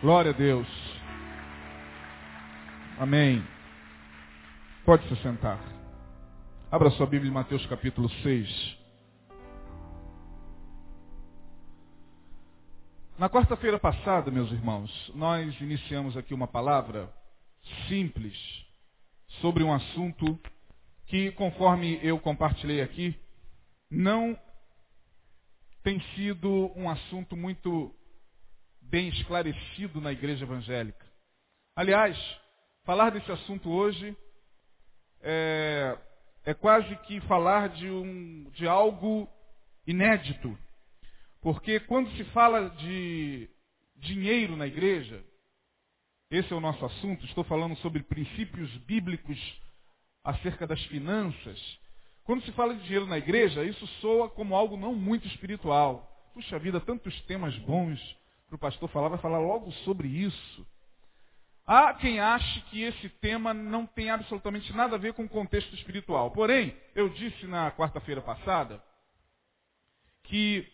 Glória a Deus. Amém. Pode se sentar. Abra sua Bíblia em Mateus capítulo 6. Na quarta-feira passada, meus irmãos, nós iniciamos aqui uma palavra simples sobre um assunto que, conforme eu compartilhei aqui, não tem sido um assunto muito bem esclarecido na igreja evangélica. Aliás, falar desse assunto hoje é, é quase que falar de, um, de algo inédito. Porque quando se fala de dinheiro na igreja, esse é o nosso assunto, estou falando sobre princípios bíblicos acerca das finanças. Quando se fala de dinheiro na igreja, isso soa como algo não muito espiritual. Puxa vida, tantos temas bons para o pastor falar, vai falar logo sobre isso. Há quem ache que esse tema não tem absolutamente nada a ver com o contexto espiritual. Porém, eu disse na quarta-feira passada que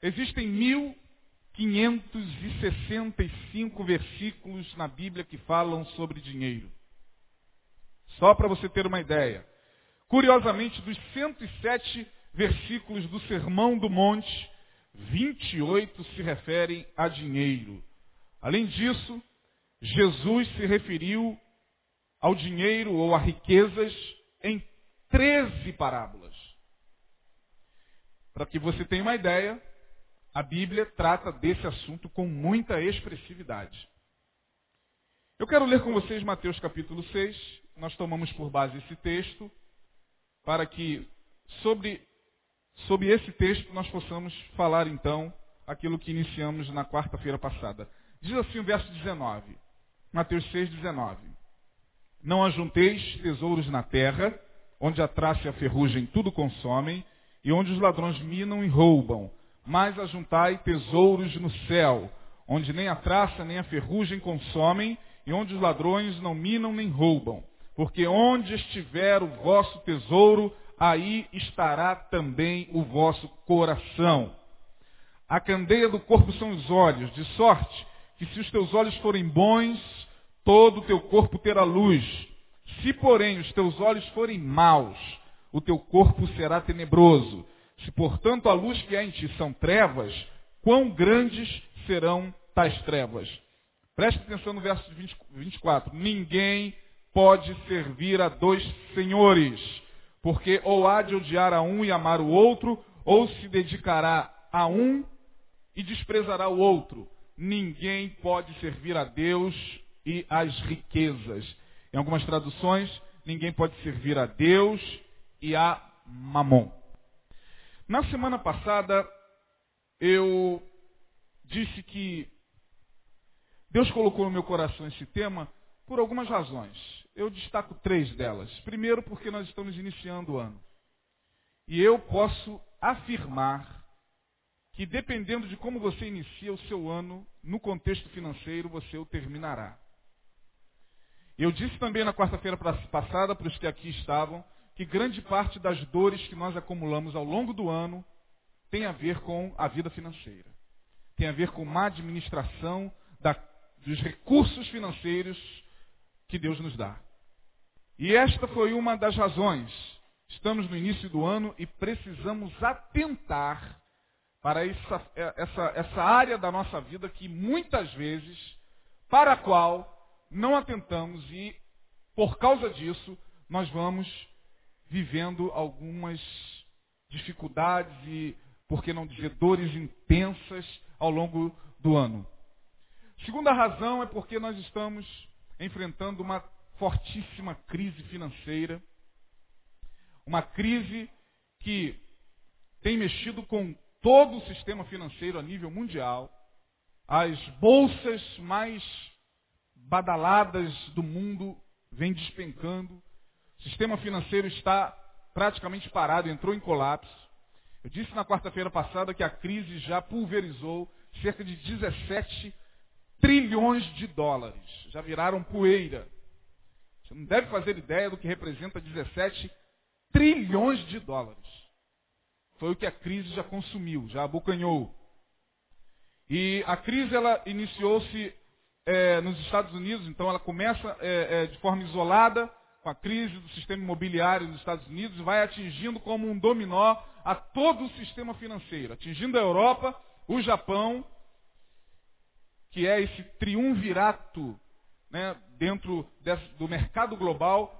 existem 1565 versículos na Bíblia que falam sobre dinheiro. Só para você ter uma ideia. Curiosamente, dos 107 versículos do Sermão do Monte, 28 se referem a dinheiro. Além disso, Jesus se referiu ao dinheiro ou a riquezas em 13 parábolas. Para que você tenha uma ideia, a Bíblia trata desse assunto com muita expressividade. Eu quero ler com vocês Mateus capítulo 6. Nós tomamos por base esse texto para que sobre Sobre esse texto nós possamos falar então aquilo que iniciamos na quarta-feira passada. Diz assim o verso 19, Mateus 6, 19. Não ajunteis tesouros na terra, onde a traça e a ferrugem tudo consomem, e onde os ladrões minam e roubam, mas ajuntai tesouros no céu, onde nem a traça nem a ferrugem consomem, e onde os ladrões não minam nem roubam. Porque onde estiver o vosso tesouro, aí estará também o vosso coração. A candeia do corpo são os olhos, de sorte que se os teus olhos forem bons, todo o teu corpo terá luz. Se, porém, os teus olhos forem maus, o teu corpo será tenebroso. Se, portanto, a luz que há em ti são trevas, quão grandes serão tais trevas? Preste atenção no verso 20, 24. Ninguém pode servir a dois senhores porque ou há de odiar a um e amar o outro, ou se dedicará a um e desprezará o outro. Ninguém pode servir a Deus e às riquezas. Em algumas traduções, ninguém pode servir a Deus e a Mamon. Na semana passada, eu disse que Deus colocou no meu coração esse tema por algumas razões. Eu destaco três delas. Primeiro, porque nós estamos iniciando o ano. E eu posso afirmar que, dependendo de como você inicia o seu ano, no contexto financeiro, você o terminará. Eu disse também na quarta-feira passada, para os que aqui estavam, que grande parte das dores que nós acumulamos ao longo do ano tem a ver com a vida financeira. Tem a ver com má administração da, dos recursos financeiros que Deus nos dá. E esta foi uma das razões. Estamos no início do ano e precisamos atentar para essa, essa, essa área da nossa vida que muitas vezes, para a qual não atentamos e, por causa disso, nós vamos vivendo algumas dificuldades e, por que não dizer, dores intensas ao longo do ano. Segunda razão é porque nós estamos enfrentando uma fortíssima crise financeira, uma crise que tem mexido com todo o sistema financeiro a nível mundial. As bolsas mais badaladas do mundo vêm despencando. O sistema financeiro está praticamente parado, entrou em colapso. Eu disse na quarta-feira passada que a crise já pulverizou cerca de 17 trilhões de dólares. Já viraram poeira. Você não deve fazer ideia do que representa 17 trilhões de dólares. Foi o que a crise já consumiu, já abocanhou. E a crise ela iniciou-se é, nos Estados Unidos, então ela começa é, é, de forma isolada, com a crise do sistema imobiliário nos Estados Unidos, vai atingindo como um dominó a todo o sistema financeiro, atingindo a Europa, o Japão, que é esse triunvirato né, dentro do mercado global.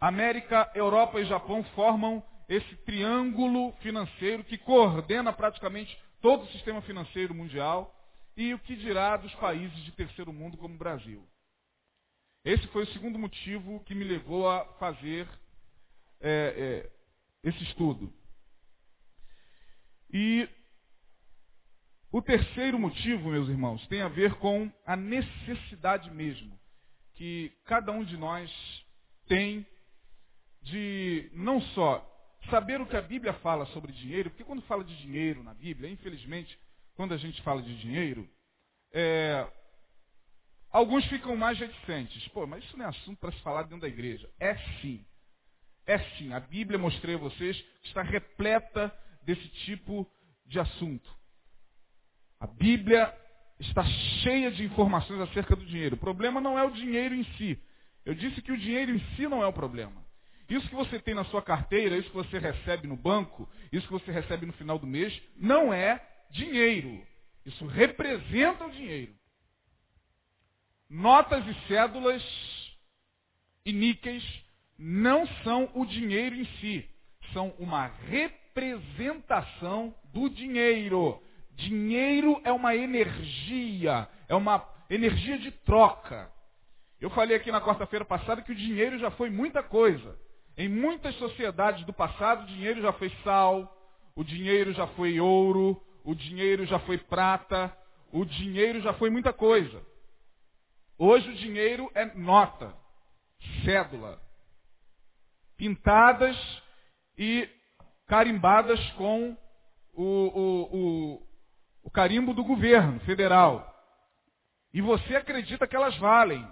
América, Europa e Japão formam esse triângulo financeiro que coordena praticamente todo o sistema financeiro mundial e o que dirá dos países de terceiro mundo como o Brasil. Esse foi o segundo motivo que me levou a fazer é, é, esse estudo. E o terceiro motivo, meus irmãos, tem a ver com a necessidade mesmo que cada um de nós tem de não só saber o que a Bíblia fala sobre dinheiro, porque quando fala de dinheiro na Bíblia, infelizmente, quando a gente fala de dinheiro, é, alguns ficam mais reticentes. Pô, mas isso não é assunto para se falar dentro da igreja. É sim. É sim. A Bíblia, mostrei a vocês, está repleta desse tipo de assunto. A Bíblia está cheia de informações acerca do dinheiro. O problema não é o dinheiro em si. Eu disse que o dinheiro em si não é o problema. Isso que você tem na sua carteira, isso que você recebe no banco, isso que você recebe no final do mês, não é dinheiro. Isso representa o dinheiro. Notas e cédulas e níqueis não são o dinheiro em si. São uma representação do dinheiro. Dinheiro é uma energia, é uma energia de troca. Eu falei aqui na quarta-feira passada que o dinheiro já foi muita coisa. Em muitas sociedades do passado, o dinheiro já foi sal, o dinheiro já foi ouro, o dinheiro já foi prata, o dinheiro já foi muita coisa. Hoje o dinheiro é nota, cédula, pintadas e carimbadas com o, o, o carimbo do governo federal. E você acredita que elas valem.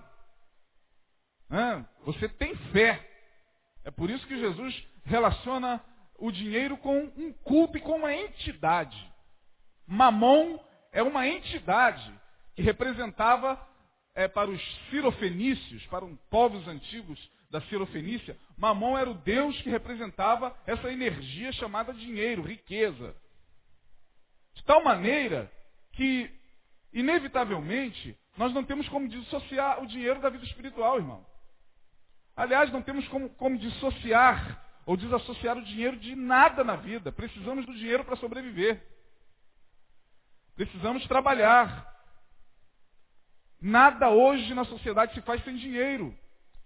Você tem fé. É por isso que Jesus relaciona o dinheiro com um culto e com uma entidade. Mamon é uma entidade que representava é, para os cirofenícios, para os povos antigos da Cirofenícia, Mamon era o Deus que representava essa energia chamada dinheiro, riqueza. De tal maneira que, inevitavelmente, nós não temos como dissociar o dinheiro da vida espiritual, irmão. Aliás, não temos como, como dissociar ou desassociar o dinheiro de nada na vida. Precisamos do dinheiro para sobreviver. Precisamos trabalhar. Nada hoje na sociedade se faz sem dinheiro.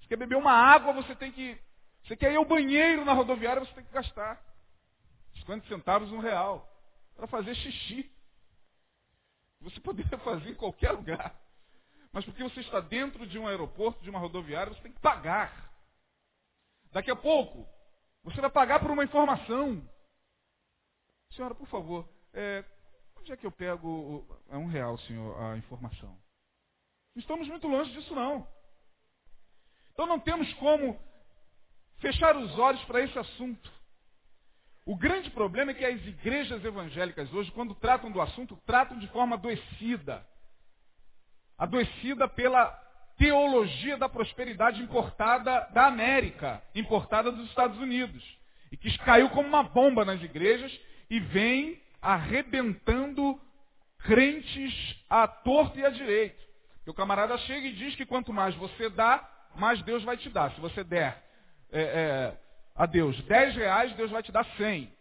Você quer beber uma água, você tem que. Você quer ir ao banheiro na rodoviária, você tem que gastar 50 centavos, um real, para fazer xixi. Você poderia fazer em qualquer lugar. Mas porque você está dentro de um aeroporto, de uma rodoviária, você tem que pagar. Daqui a pouco, você vai pagar por uma informação. Senhora, por favor, é, onde é que eu pego. É um real, senhor, a informação. Não estamos muito longe disso, não. Então não temos como fechar os olhos para esse assunto. O grande problema é que as igrejas evangélicas hoje, quando tratam do assunto, tratam de forma adoecida adoecida pela teologia da prosperidade importada da América, importada dos Estados Unidos, e que caiu como uma bomba nas igrejas e vem arrebentando crentes à torta e à direita. o camarada chega e diz que quanto mais você dá, mais Deus vai te dar. Se você der é, é, a Deus 10 reais, Deus vai te dar 100.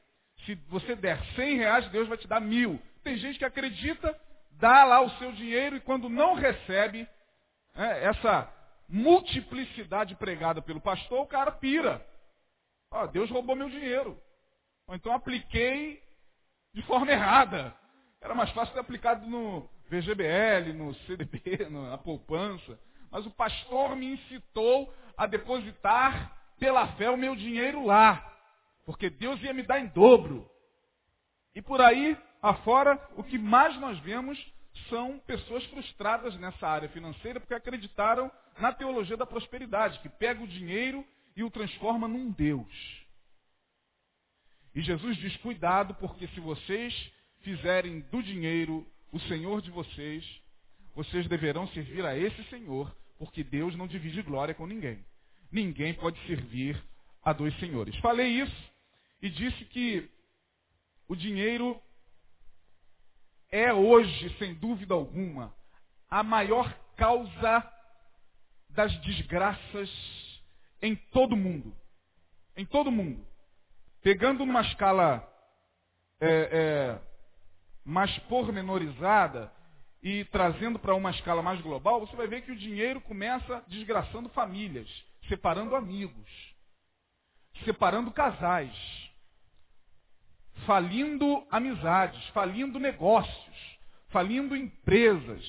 Se você der 100 reais, Deus vai te dar mil. Tem gente que acredita dá lá o seu dinheiro e quando não recebe né, essa multiplicidade pregada pelo pastor, o cara pira. Ó, Deus roubou meu dinheiro. Ou então apliquei de forma errada. Era mais fácil ter aplicado no VGBL, no CDB, na poupança. Mas o pastor me incitou a depositar pela fé o meu dinheiro lá. Porque Deus ia me dar em dobro. E por aí afora, o que mais nós vemos são pessoas frustradas nessa área financeira porque acreditaram na teologia da prosperidade, que pega o dinheiro e o transforma num Deus. E Jesus diz: cuidado, porque se vocês fizerem do dinheiro o Senhor de vocês, vocês deverão servir a esse Senhor, porque Deus não divide glória com ninguém. Ninguém pode servir a dois senhores. Falei isso e disse que o dinheiro é hoje, sem dúvida alguma, a maior causa das desgraças em todo mundo. Em todo mundo. Pegando uma escala é, é, mais pormenorizada e trazendo para uma escala mais global, você vai ver que o dinheiro começa desgraçando famílias, separando amigos, separando casais, falindo amizades, falindo negócios, falindo empresas.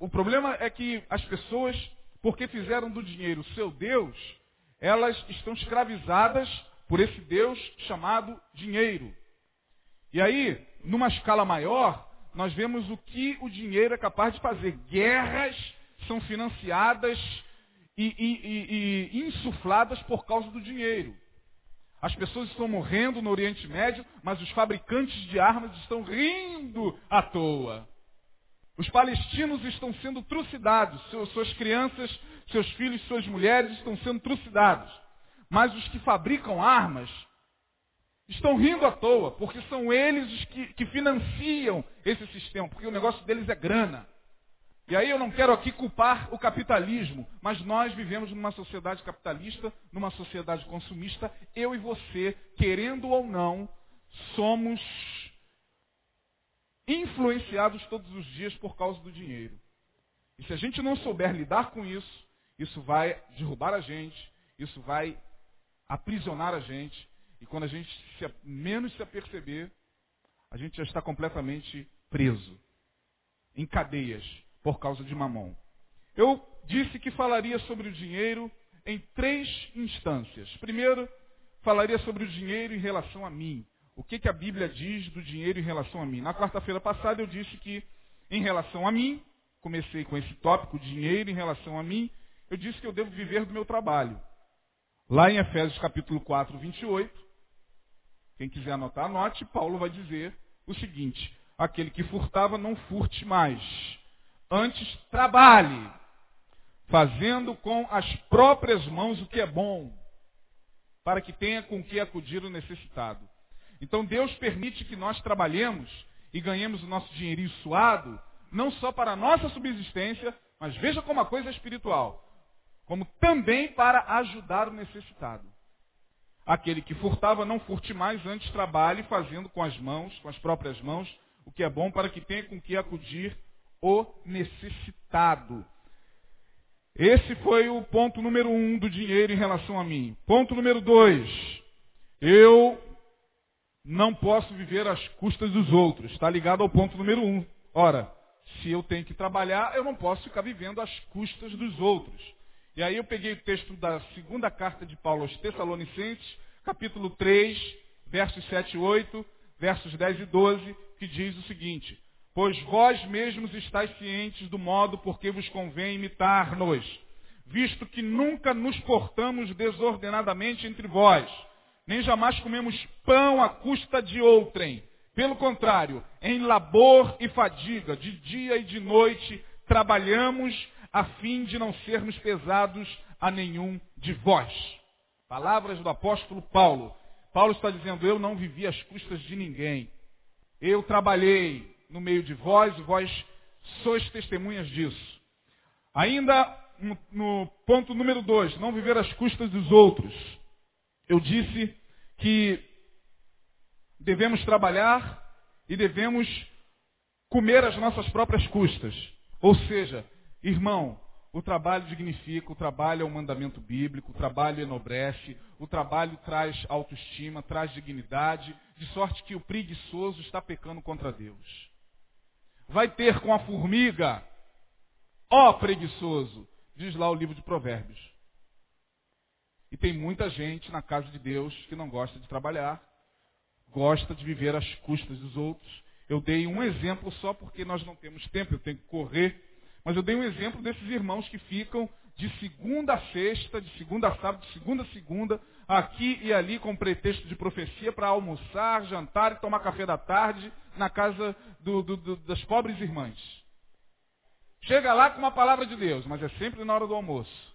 O problema, é que as pessoas, porque fizeram do dinheiro seu Deus, elas estão escravizadas por esse Deus chamado dinheiro. E aí, numa escala maior, nós vemos o que o dinheiro é capaz de fazer. Guerras são financiadas e, e, e, insufladas por causa do dinheiro. As pessoas estão morrendo no Oriente Médio, mas os fabricantes de armas estão rindo à toa. Os palestinos estão sendo trucidados, suas crianças, seus filhos, suas mulheres estão sendo trucidados. Mas os que fabricam armas estão rindo à toa, porque são eles os que, que financiam esse sistema, porque o negócio deles é grana. E aí eu não quero aqui culpar o capitalismo, mas nós vivemos numa sociedade capitalista, numa sociedade consumista, eu e você, querendo ou não, somos influenciados todos os dias por causa do dinheiro. E se a gente não souber lidar com isso, isso vai derrubar a gente, isso vai aprisionar a gente, e quando a gente se, menos se aperceber, a gente já está completamente preso, em cadeias, por causa de mamão. Eu disse que falaria sobre o dinheiro em três instâncias. Primeiro, falaria sobre o dinheiro em relação a mim. O que, que a Bíblia diz do dinheiro em relação a mim? Na quarta-feira passada eu disse que, em relação a mim, comecei com esse tópico, dinheiro em relação a mim, eu disse que eu devo viver do meu trabalho. Lá em Efésios capítulo 4, 28, quem quiser anotar, anote. Paulo vai dizer o seguinte: aquele que furtava, não furte mais. Antes, trabalhe, fazendo com as próprias mãos o que é bom, para que tenha com que acudir o necessitado. Então, Deus permite que nós trabalhemos e ganhemos o nosso dinheirinho suado, não só para a nossa subsistência, mas veja como a coisa é espiritual, como também para ajudar o necessitado. Aquele que furtava, não furte mais, antes trabalhe fazendo com as mãos, com as próprias mãos, o que é bom para que tenha com que acudir o necessitado. Esse foi o ponto número um do dinheiro em relação a mim. Ponto número dois. Eu não posso viver às custas dos outros. Está ligado ao ponto número um. Ora, se eu tenho que trabalhar, eu não posso ficar vivendo às custas dos outros. E aí eu peguei o texto da segunda carta de Paulo aos Tessalonicenses, capítulo 3, versos 7 e 8, versos 10 e 12, que diz o seguinte: Pois vós mesmos estáis cientes do modo por que vos convém imitar-nos, visto que nunca nos portamos desordenadamente entre vós, nem jamais comemos pão à custa de outrem. Pelo contrário, em labor e fadiga, de dia e de noite, trabalhamos a fim de não sermos pesados a nenhum de vós. Palavras do apóstolo Paulo. Paulo está dizendo, eu não vivi às custas de ninguém. Eu trabalhei no meio de vós vós sois testemunhas disso. Ainda no, no ponto número dois, não viver às custas dos outros. Eu disse que devemos trabalhar e devemos comer às nossas próprias custas. Ou seja, Irmão, o trabalho dignifica, o trabalho é um mandamento bíblico, o trabalho enobrece, o trabalho traz autoestima, traz dignidade, de sorte que o preguiçoso está pecando contra Deus. Vai ter com a formiga, ó preguiçoso, diz lá o livro de Provérbios. E tem muita gente na casa de Deus que não gosta de trabalhar, gosta de viver às custas dos outros. Eu dei um exemplo só porque nós não temos tempo, eu tenho que correr. Mas eu dei um exemplo desses irmãos que ficam de segunda a sexta, de segunda a sábado, de segunda a segunda, aqui e ali com pretexto de profecia para almoçar, jantar e tomar café da tarde na casa do, do, do, das pobres irmãs. Chega lá com uma palavra de Deus, mas é sempre na hora do almoço.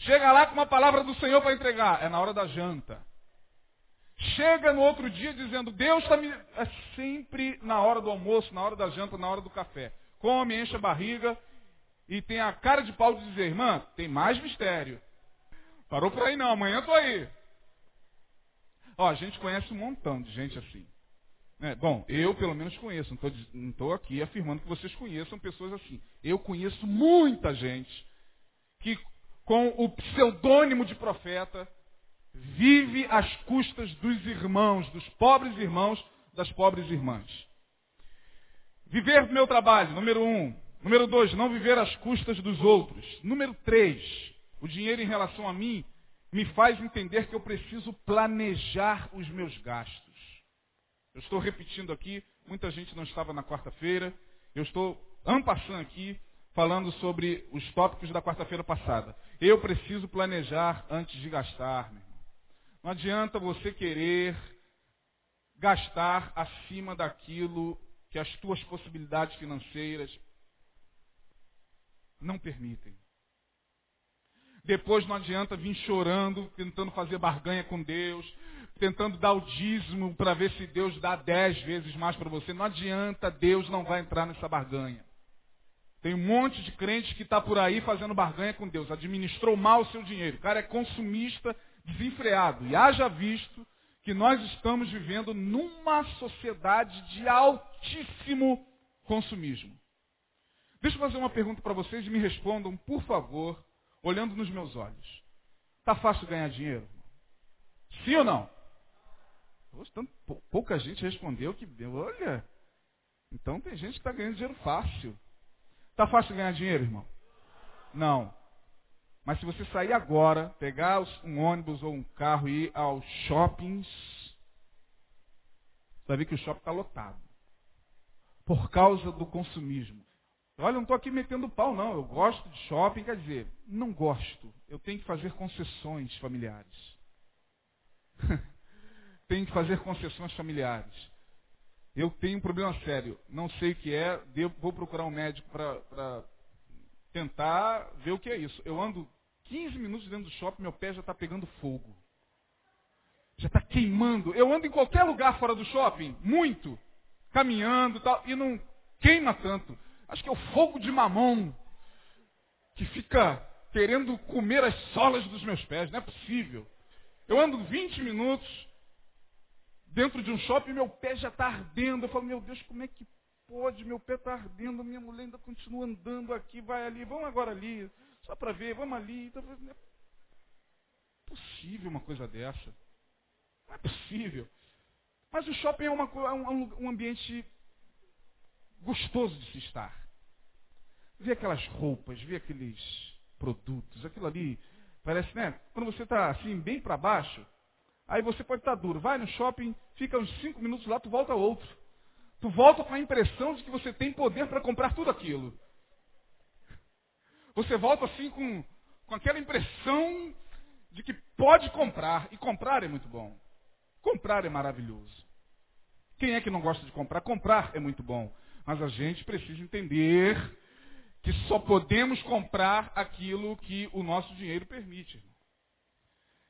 Chega lá com uma palavra do Senhor para entregar, é na hora da janta. Chega no outro dia dizendo, Deus está me. É sempre na hora do almoço, na hora da janta, na hora do café. Come, enche a barriga e tem a cara de pau de dizer, irmã, tem mais mistério. Parou por aí não, amanhã eu tô aí. Ó, a gente conhece um montão de gente assim. É, bom, eu pelo menos conheço, não estou aqui afirmando que vocês conheçam pessoas assim. Eu conheço muita gente que, com o pseudônimo de profeta, vive às custas dos irmãos, dos pobres irmãos, das pobres irmãs. Viver do meu trabalho, número um. Número dois, não viver às custas dos outros. Número três, o dinheiro em relação a mim me faz entender que eu preciso planejar os meus gastos. Eu estou repetindo aqui, muita gente não estava na quarta-feira. Eu estou ampassando aqui, falando sobre os tópicos da quarta-feira passada. Eu preciso planejar antes de gastar, meu irmão. Não adianta você querer gastar acima daquilo que as tuas possibilidades financeiras não permitem. Depois não adianta vir chorando, tentando fazer barganha com Deus, tentando dar o dízimo para ver se Deus dá dez vezes mais para você. Não adianta, Deus não vai entrar nessa barganha. Tem um monte de crente que está por aí fazendo barganha com Deus. Administrou mal o seu dinheiro. O cara é consumista desenfreado. E haja visto que nós estamos vivendo numa sociedade de altíssimo consumismo. Deixa eu fazer uma pergunta para vocês e me respondam, por favor, olhando nos meus olhos. Está fácil ganhar dinheiro? Sim ou não? Pouca gente respondeu que, olha, então tem gente que está ganhando dinheiro fácil. Está fácil ganhar dinheiro, irmão? Não. Mas se você sair agora, pegar um ônibus ou um carro e ir aos shoppings, você vai ver que o shopping está lotado. Por causa do consumismo. Olha, não estou aqui metendo pau, não. Eu gosto de shopping, quer dizer, não gosto. Eu tenho que fazer concessões familiares. tenho que fazer concessões familiares. Eu tenho um problema sério. Não sei o que é. Devo, vou procurar um médico para tentar ver o que é isso. Eu ando 15 minutos dentro do shopping, meu pé já está pegando fogo. Já está queimando. Eu ando em qualquer lugar fora do shopping, muito, caminhando e tal, e não queima tanto. Acho que é o fogo de mamão que fica querendo comer as solas dos meus pés. Não é possível. Eu ando 20 minutos dentro de um shopping e meu pé já está ardendo. Eu falo, meu Deus, como é que pode? Meu pé está ardendo, minha mulher ainda continua andando aqui, vai ali, vamos agora ali, só para ver, vamos ali. Então, não é possível uma coisa dessa. Não é possível. Mas o shopping é, uma, é um, um ambiente gostoso de se estar. Ver aquelas roupas, ver aqueles produtos, aquilo ali, parece, né? Quando você está assim, bem para baixo, aí você pode estar tá duro. Vai no shopping, fica uns cinco minutos lá, tu volta outro. Tu volta com a impressão de que você tem poder para comprar tudo aquilo. Você volta assim com, com aquela impressão de que pode comprar. E comprar é muito bom. Comprar é maravilhoso. Quem é que não gosta de comprar? Comprar é muito bom. Mas a gente precisa entender que só podemos comprar aquilo que o nosso dinheiro permite.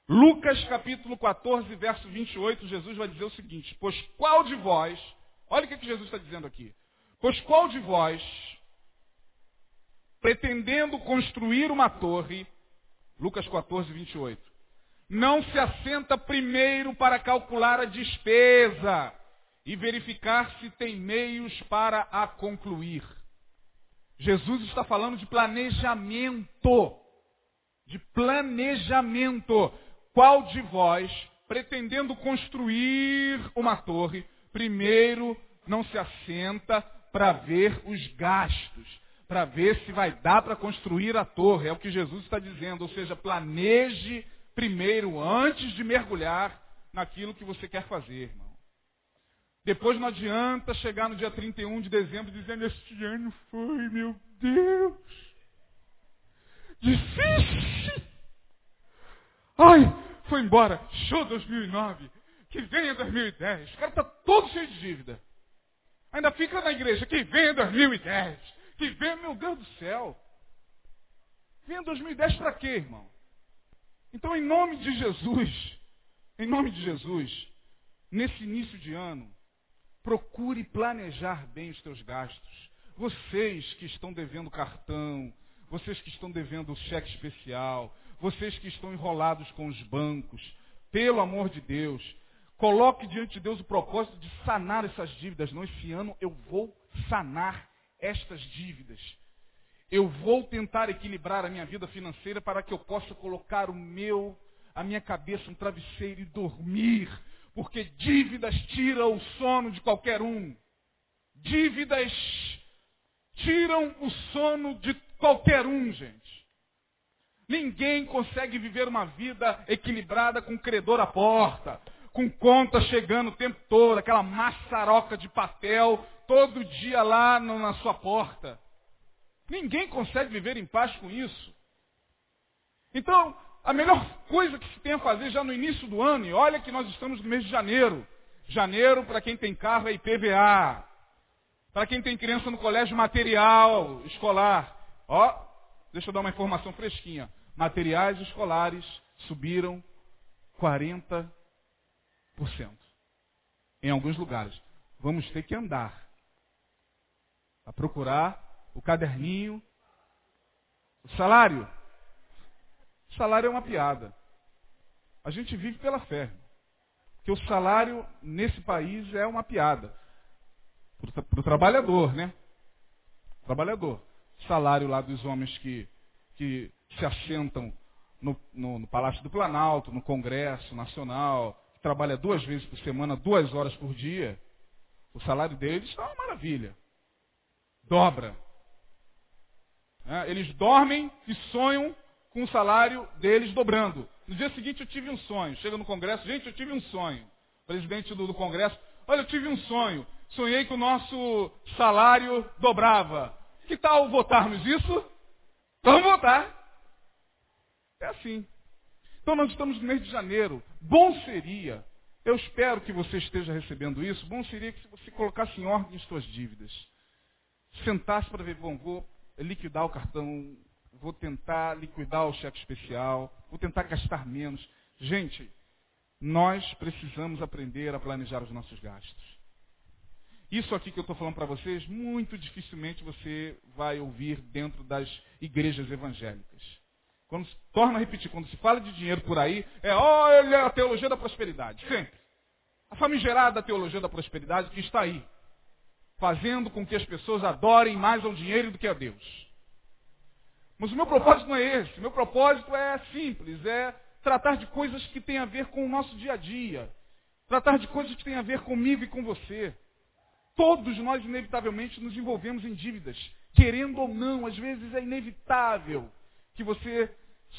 Lucas capítulo 14, verso 28, Jesus vai dizer o seguinte: Pois qual de vós, olha o que, que Jesus está dizendo aqui, pois qual de vós, pretendendo construir uma torre, Lucas 14, 28, não se assenta primeiro para calcular a despesa e verificar se tem meios para a concluir. Jesus está falando de planejamento. De planejamento. Qual de vós, pretendendo construir uma torre, primeiro não se assenta para ver os gastos, para ver se vai dar para construir a torre? É o que Jesus está dizendo. Ou seja, planeje primeiro, antes de mergulhar naquilo que você quer fazer, irmão. Depois não adianta chegar no dia 31 de dezembro dizendo, este ano foi, meu Deus, difícil. Ai, foi embora. Show 2009. Que venha 2010. O cara está todo cheio de dívida. Ainda fica na igreja. Que venha 2010. que vem, meu Deus do céu. Vem 2010 para quê, irmão? Então, em nome de Jesus, em nome de Jesus, nesse início de ano, procure planejar bem os teus gastos. Vocês que estão devendo cartão, vocês que estão devendo cheque especial, vocês que estão enrolados com os bancos, pelo amor de Deus, coloque diante de Deus o propósito de sanar essas dívidas. Não, esse ano eu vou sanar estas dívidas. Eu vou tentar equilibrar a minha vida financeira para que eu possa colocar o meu, a minha cabeça no travesseiro e dormir. Porque dívidas tiram o sono de qualquer um. Dívidas tiram o sono de qualquer um, gente. Ninguém consegue viver uma vida equilibrada com credor à porta, com conta chegando o tempo todo, aquela maçaroca de papel todo dia lá no, na sua porta. Ninguém consegue viver em paz com isso. Então, a melhor coisa que se tem a fazer já no início do ano, e olha que nós estamos no mês de janeiro. Janeiro, para quem tem carro, é IPVA. Para quem tem criança no colégio, material escolar. Ó, deixa eu dar uma informação fresquinha. Materiais escolares subiram 40% em alguns lugares. Vamos ter que andar a procurar o caderninho, o salário. Salário é uma piada. A gente vive pela fé. Porque o salário nesse país é uma piada. Para o trabalhador, né? Trabalhador. Salário lá dos homens que, que se assentam no, no, no Palácio do Planalto, no Congresso Nacional, que trabalha duas vezes por semana, duas horas por dia. O salário deles está uma maravilha. Dobra. É, eles dormem e sonham com o salário deles dobrando. No dia seguinte eu tive um sonho. Chega no Congresso, gente, eu tive um sonho. presidente do, do Congresso, olha, eu tive um sonho. Sonhei que o nosso salário dobrava. Que tal votarmos isso? Vamos votar. É assim. Então nós estamos no mês de janeiro. Bom seria, eu espero que você esteja recebendo isso, bom seria que você colocasse em ordem as suas dívidas. Sentasse para ver, bom, vou liquidar o cartão, vou tentar liquidar o cheque especial, vou tentar gastar menos. Gente, nós precisamos aprender a planejar os nossos gastos. Isso aqui que eu estou falando para vocês, muito dificilmente você vai ouvir dentro das igrejas evangélicas. Quando se, torna a repetir, quando se fala de dinheiro por aí, é olha a teologia da prosperidade. Sempre. A famigerada teologia da prosperidade que está aí fazendo com que as pessoas adorem mais ao dinheiro do que a Deus. Mas o meu propósito não é esse. O meu propósito é simples, é tratar de coisas que têm a ver com o nosso dia a dia. Tratar de coisas que têm a ver comigo e com você. Todos nós, inevitavelmente, nos envolvemos em dívidas. Querendo ou não, às vezes é inevitável que você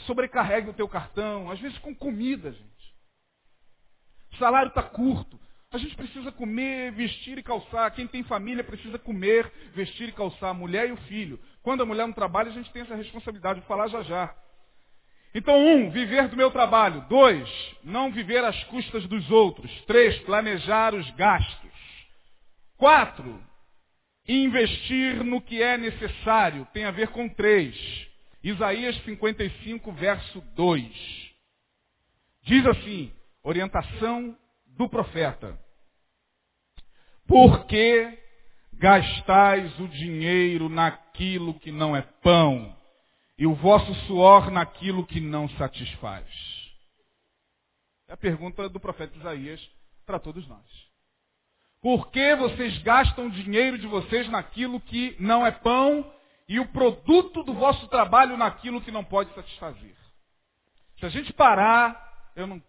sobrecarregue o teu cartão, às vezes com comida, gente. O salário está curto. A gente precisa comer, vestir e calçar. Quem tem família precisa comer, vestir e calçar. A mulher e o filho. Quando a mulher não trabalha, a gente tem essa responsabilidade de falar já já. Então, um, viver do meu trabalho. Dois, não viver às custas dos outros. Três, planejar os gastos. Quatro, investir no que é necessário. Tem a ver com três. Isaías 55, verso 2. Diz assim, orientação do profeta. Por que gastais o dinheiro naquilo que não é pão e o vosso suor naquilo que não satisfaz? É a pergunta do profeta Isaías para todos nós. Por que vocês gastam o dinheiro de vocês naquilo que não é pão e o produto do vosso trabalho naquilo que não pode satisfazer? Se a gente parar, eu não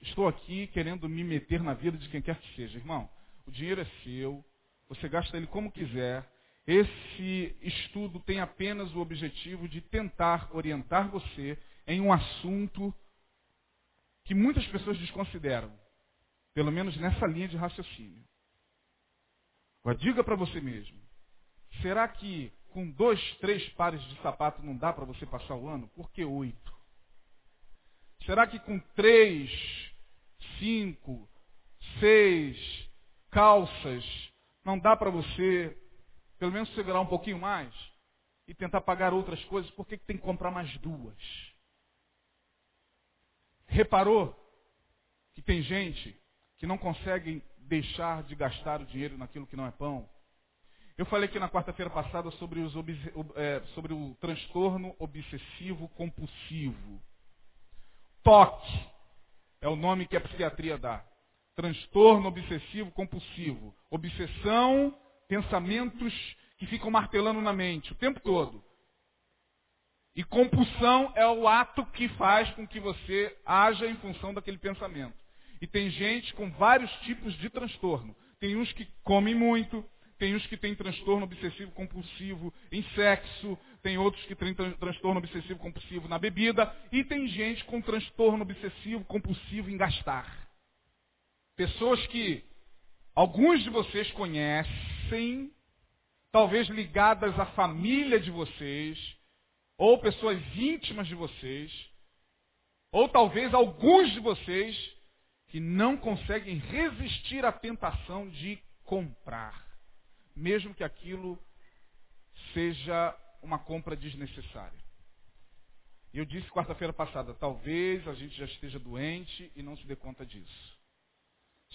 estou aqui querendo me meter na vida de quem quer que seja. Irmão, o dinheiro é seu, você gasta ele como quiser. Esse estudo tem apenas o objetivo de tentar orientar você em um assunto que muitas pessoas desconsideram, pelo menos nessa linha de raciocínio. Agora, diga para você mesmo: será que com dois, três pares de sapato não dá para você passar o ano? Por que oito? Será que com três, cinco, seis calças não dá para você pelo menos segurar um pouquinho mais e tentar pagar outras coisas, por que tem que comprar mais duas? Reparou que tem gente que não consegue deixar de gastar o dinheiro naquilo que não é pão? Eu falei aqui na quarta-feira passada sobre, os, é, sobre o transtorno obsessivo compulsivo. TOC é o nome que a psiquiatria dá. Transtorno obsessivo compulsivo. Obsessão, pensamentos que ficam martelando na mente o tempo todo. E compulsão é o ato que faz com que você haja em função daquele pensamento. E tem gente com vários tipos de transtorno. Tem uns que comem muito, tem uns que têm transtorno obsessivo compulsivo em sexo, tem outros que têm transtorno obsessivo compulsivo na bebida, e tem gente com transtorno obsessivo compulsivo em gastar. Pessoas que alguns de vocês conhecem, talvez ligadas à família de vocês, ou pessoas íntimas de vocês, ou talvez alguns de vocês que não conseguem resistir à tentação de comprar mesmo que aquilo seja uma compra desnecessária. Eu disse quarta-feira passada, talvez a gente já esteja doente e não se dê conta disso.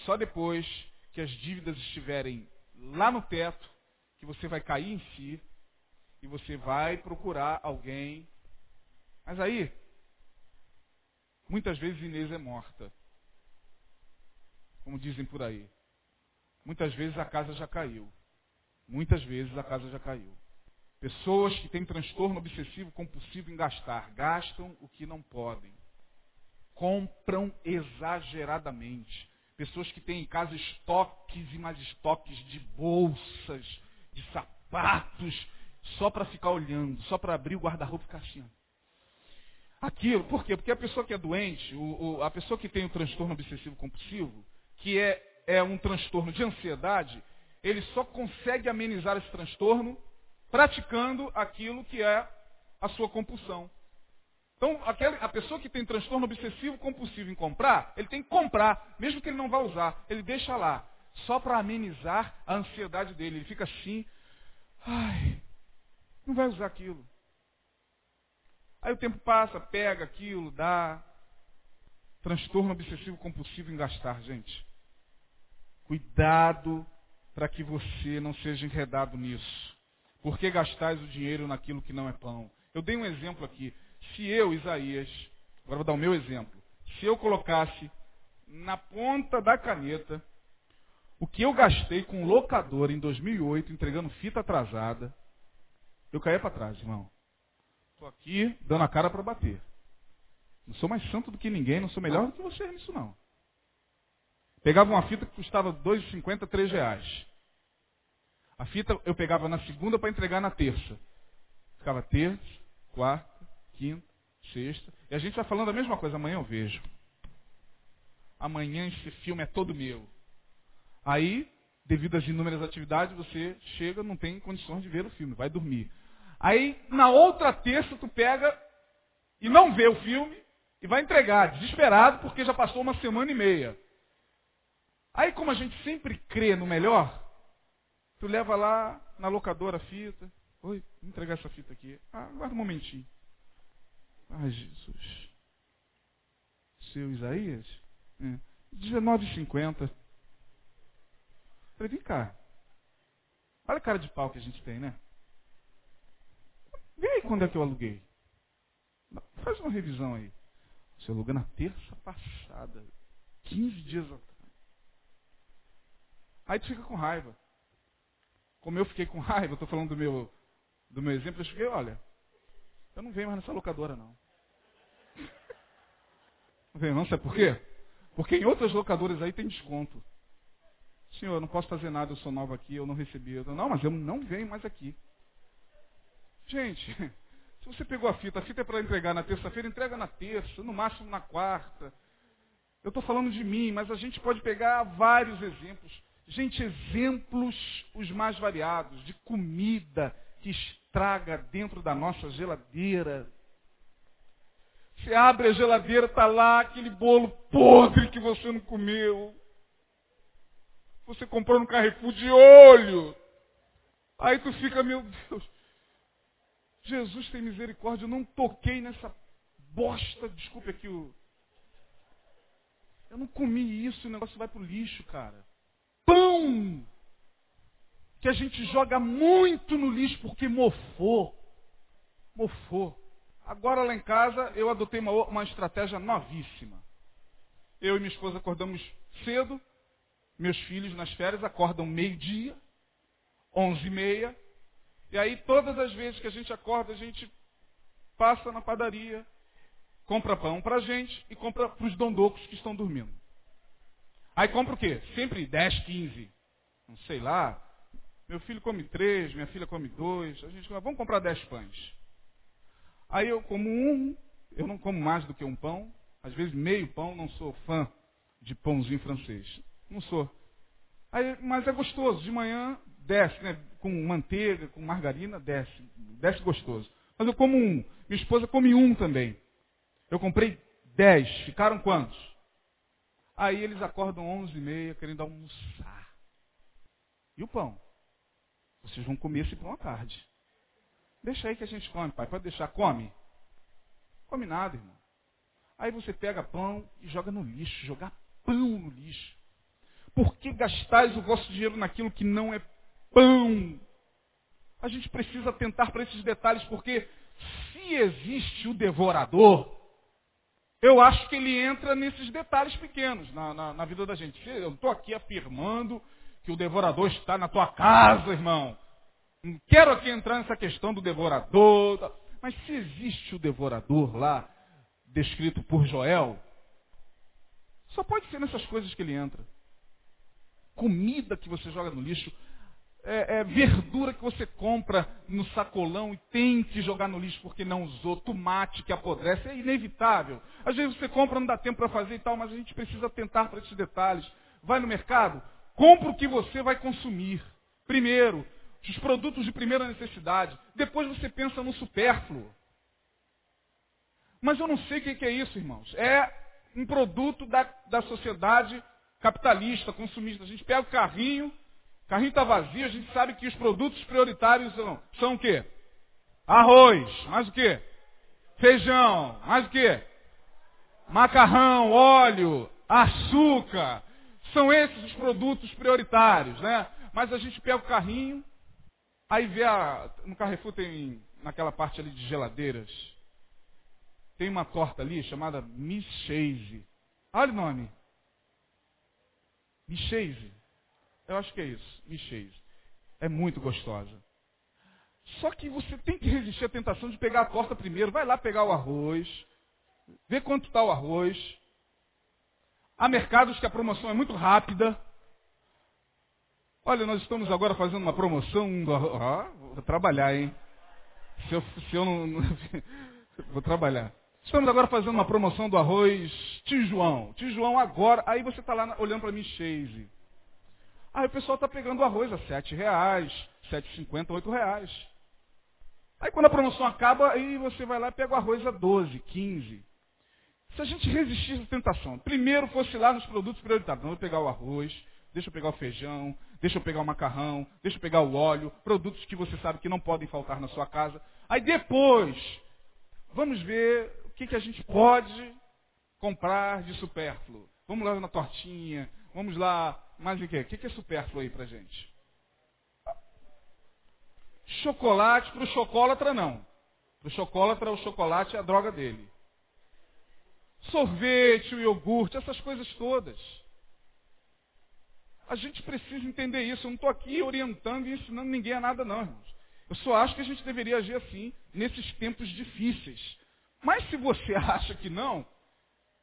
Só depois que as dívidas estiverem lá no teto, que você vai cair em si e você vai procurar alguém. Mas aí, muitas vezes Inês é morta. Como dizem por aí. Muitas vezes a casa já caiu. Muitas vezes a casa já caiu. Pessoas que têm transtorno obsessivo compulsivo em gastar, gastam o que não podem. Compram exageradamente. Pessoas que têm em casa estoques e mais estoques de bolsas, de sapatos, só para ficar olhando, só para abrir o guarda-roupa e ficar assim. Aquilo, por quê? Porque a pessoa que é doente, o, o, a pessoa que tem o transtorno obsessivo compulsivo, que é, é um transtorno de ansiedade, ele só consegue amenizar esse transtorno praticando aquilo que é a sua compulsão. Então, aquela, a pessoa que tem transtorno obsessivo compulsivo em comprar, ele tem que comprar, mesmo que ele não vá usar, ele deixa lá, só para amenizar a ansiedade dele. Ele fica assim, ai, não vai usar aquilo. Aí o tempo passa, pega aquilo, dá. Transtorno obsessivo compulsivo em gastar, gente. Cuidado para que você não seja enredado nisso. Por que gastais o dinheiro naquilo que não é pão? Eu dei um exemplo aqui. Se eu, Isaías, agora vou dar o meu exemplo. Se eu colocasse na ponta da caneta o que eu gastei com locador em 2008, entregando fita atrasada, eu caía para trás, irmão. Estou aqui dando a cara para bater. Não sou mais santo do que ninguém, não sou melhor do que você nisso não. Pegava uma fita que custava R$ 2,50, R$ reais. A fita eu pegava na segunda para entregar na terça. Ficava terça, quarta, quinta, sexta. E a gente vai falando a mesma coisa, amanhã eu vejo. Amanhã esse filme é todo meu. Aí, devido às inúmeras atividades, você chega, não tem condições de ver o filme, vai dormir. Aí, na outra terça, tu pega e não vê o filme e vai entregar, desesperado, porque já passou uma semana e meia. Aí, como a gente sempre crê no melhor, tu leva lá na locadora a fita. Oi, vou entregar essa fita aqui. Ah, aguarda um momentinho. Ai, Jesus. Seu Isaías? É. 19,50. Falei, vem cá. Olha a cara de pau que a gente tem, né? Vê aí quando é que eu aluguei. Faz uma revisão aí. Você alugou na terça passada. 15 dias atrás. Aí tu fica com raiva. Como eu fiquei com raiva, eu estou falando do meu, do meu exemplo, eu fiquei, olha, eu não venho mais nessa locadora não. Não não, sabe por quê? Porque em outras locadoras aí tem desconto. Senhor, eu não posso fazer nada, eu sou nova aqui, eu não recebi. Eu, não, mas eu não venho mais aqui. Gente, se você pegou a fita, a fita é para entregar na terça-feira, entrega na terça, no máximo na quarta. Eu estou falando de mim, mas a gente pode pegar vários exemplos. Gente, exemplos os mais variados de comida que estraga dentro da nossa geladeira. Você abre a geladeira, está lá aquele bolo podre que você não comeu. Você comprou no Carrefour de olho. Aí tu fica, meu Deus, Jesus tem misericórdia, eu não toquei nessa bosta, desculpe aqui o. Eu não comi isso, o negócio vai pro lixo, cara. Pão! Que a gente joga muito no lixo porque mofou. Mofou. Agora lá em casa eu adotei uma, uma estratégia novíssima. Eu e minha esposa acordamos cedo, meus filhos nas férias acordam meio-dia, onze e meia, e aí todas as vezes que a gente acorda, a gente passa na padaria, compra pão para a gente e compra para os dondocos que estão dormindo. Aí compra o quê? Sempre 10, 15. Não sei lá. Meu filho come três, minha filha come dois. A gente fala, vamos comprar 10 pães. Aí eu como um, eu não como mais do que um pão. Às vezes meio pão, não sou fã de pãozinho francês. Não sou. Aí, mas é gostoso. De manhã desce, né? Com manteiga, com margarina, desce. Desce gostoso. Mas eu como um. Minha esposa come um também. Eu comprei dez. Ficaram quantos? Aí eles acordam onze e meia querendo almoçar. E o pão? Vocês vão comer esse pão à tarde. Deixa aí que a gente come, pai. Pode deixar. Come. Come nada, irmão. Aí você pega pão e joga no lixo. Jogar pão no lixo. Por que gastais o vosso dinheiro naquilo que não é pão? A gente precisa atentar para esses detalhes, porque se existe o devorador, eu acho que ele entra nesses detalhes pequenos na, na, na vida da gente. Eu estou aqui afirmando que o devorador está na tua casa, irmão. Não quero aqui entrar nessa questão do devorador. Mas se existe o devorador lá, descrito por Joel, só pode ser nessas coisas que ele entra. Comida que você joga no lixo, é, é, verdura que você compra no sacolão e tem que jogar no lixo porque não usou, tomate que apodrece, é inevitável. Às vezes você compra, não dá tempo para fazer e tal, mas a gente precisa atentar para esses detalhes. Vai no mercado, compra o que você vai consumir. Primeiro, os produtos de primeira necessidade. Depois você pensa no supérfluo. Mas eu não sei o que é isso, irmãos. É um produto da, da sociedade capitalista, consumista. A gente pega o carrinho, o carrinho está vazio, a gente sabe que os produtos prioritários são, são o quê? Arroz, mais o quê? Feijão, mais o quê? Macarrão, óleo, açúcar. São esses os produtos prioritários, né? Mas a gente pega o carrinho, aí vê a. No Carrefour tem naquela parte ali de geladeiras. Tem uma torta ali chamada Miss Chase. Olha o nome. Miss Chase. Eu acho que é isso. Miss Chase. É muito gostosa. Só que você tem que resistir à tentação de pegar a torta primeiro. Vai lá pegar o arroz. Vê quanto está o arroz. Há mercados que a promoção é muito rápida. Olha, nós estamos agora fazendo uma promoção do arroz. Vou trabalhar, hein? Se eu, se eu não. vou trabalhar. Estamos agora fazendo uma promoção do arroz Tijuão. Tijuão agora. Aí você está lá olhando para mim, Chase. Aí o pessoal está pegando o arroz a sete reais, sete cinquenta, oito reais. Aí quando a promoção acaba, aí você vai lá e pega o arroz a 12, 15. Se a gente resistisse à tentação, primeiro fosse lá nos produtos prioritários, não vou pegar o arroz, deixa eu pegar o feijão, deixa eu pegar o macarrão, deixa eu pegar o óleo, produtos que você sabe que não podem faltar na sua casa. Aí depois, vamos ver o que, que a gente pode comprar de supérfluo. Vamos lá na tortinha, vamos lá, mais o quê? O que, que é supérfluo aí pra gente? Chocolate para o chocolatra não. Para o chocolatra, o chocolate é a droga dele. Sorvete, o iogurte, essas coisas todas. A gente precisa entender isso. Eu não estou aqui orientando e ensinando ninguém a nada, não, irmãos. Eu só acho que a gente deveria agir assim nesses tempos difíceis. Mas se você acha que não,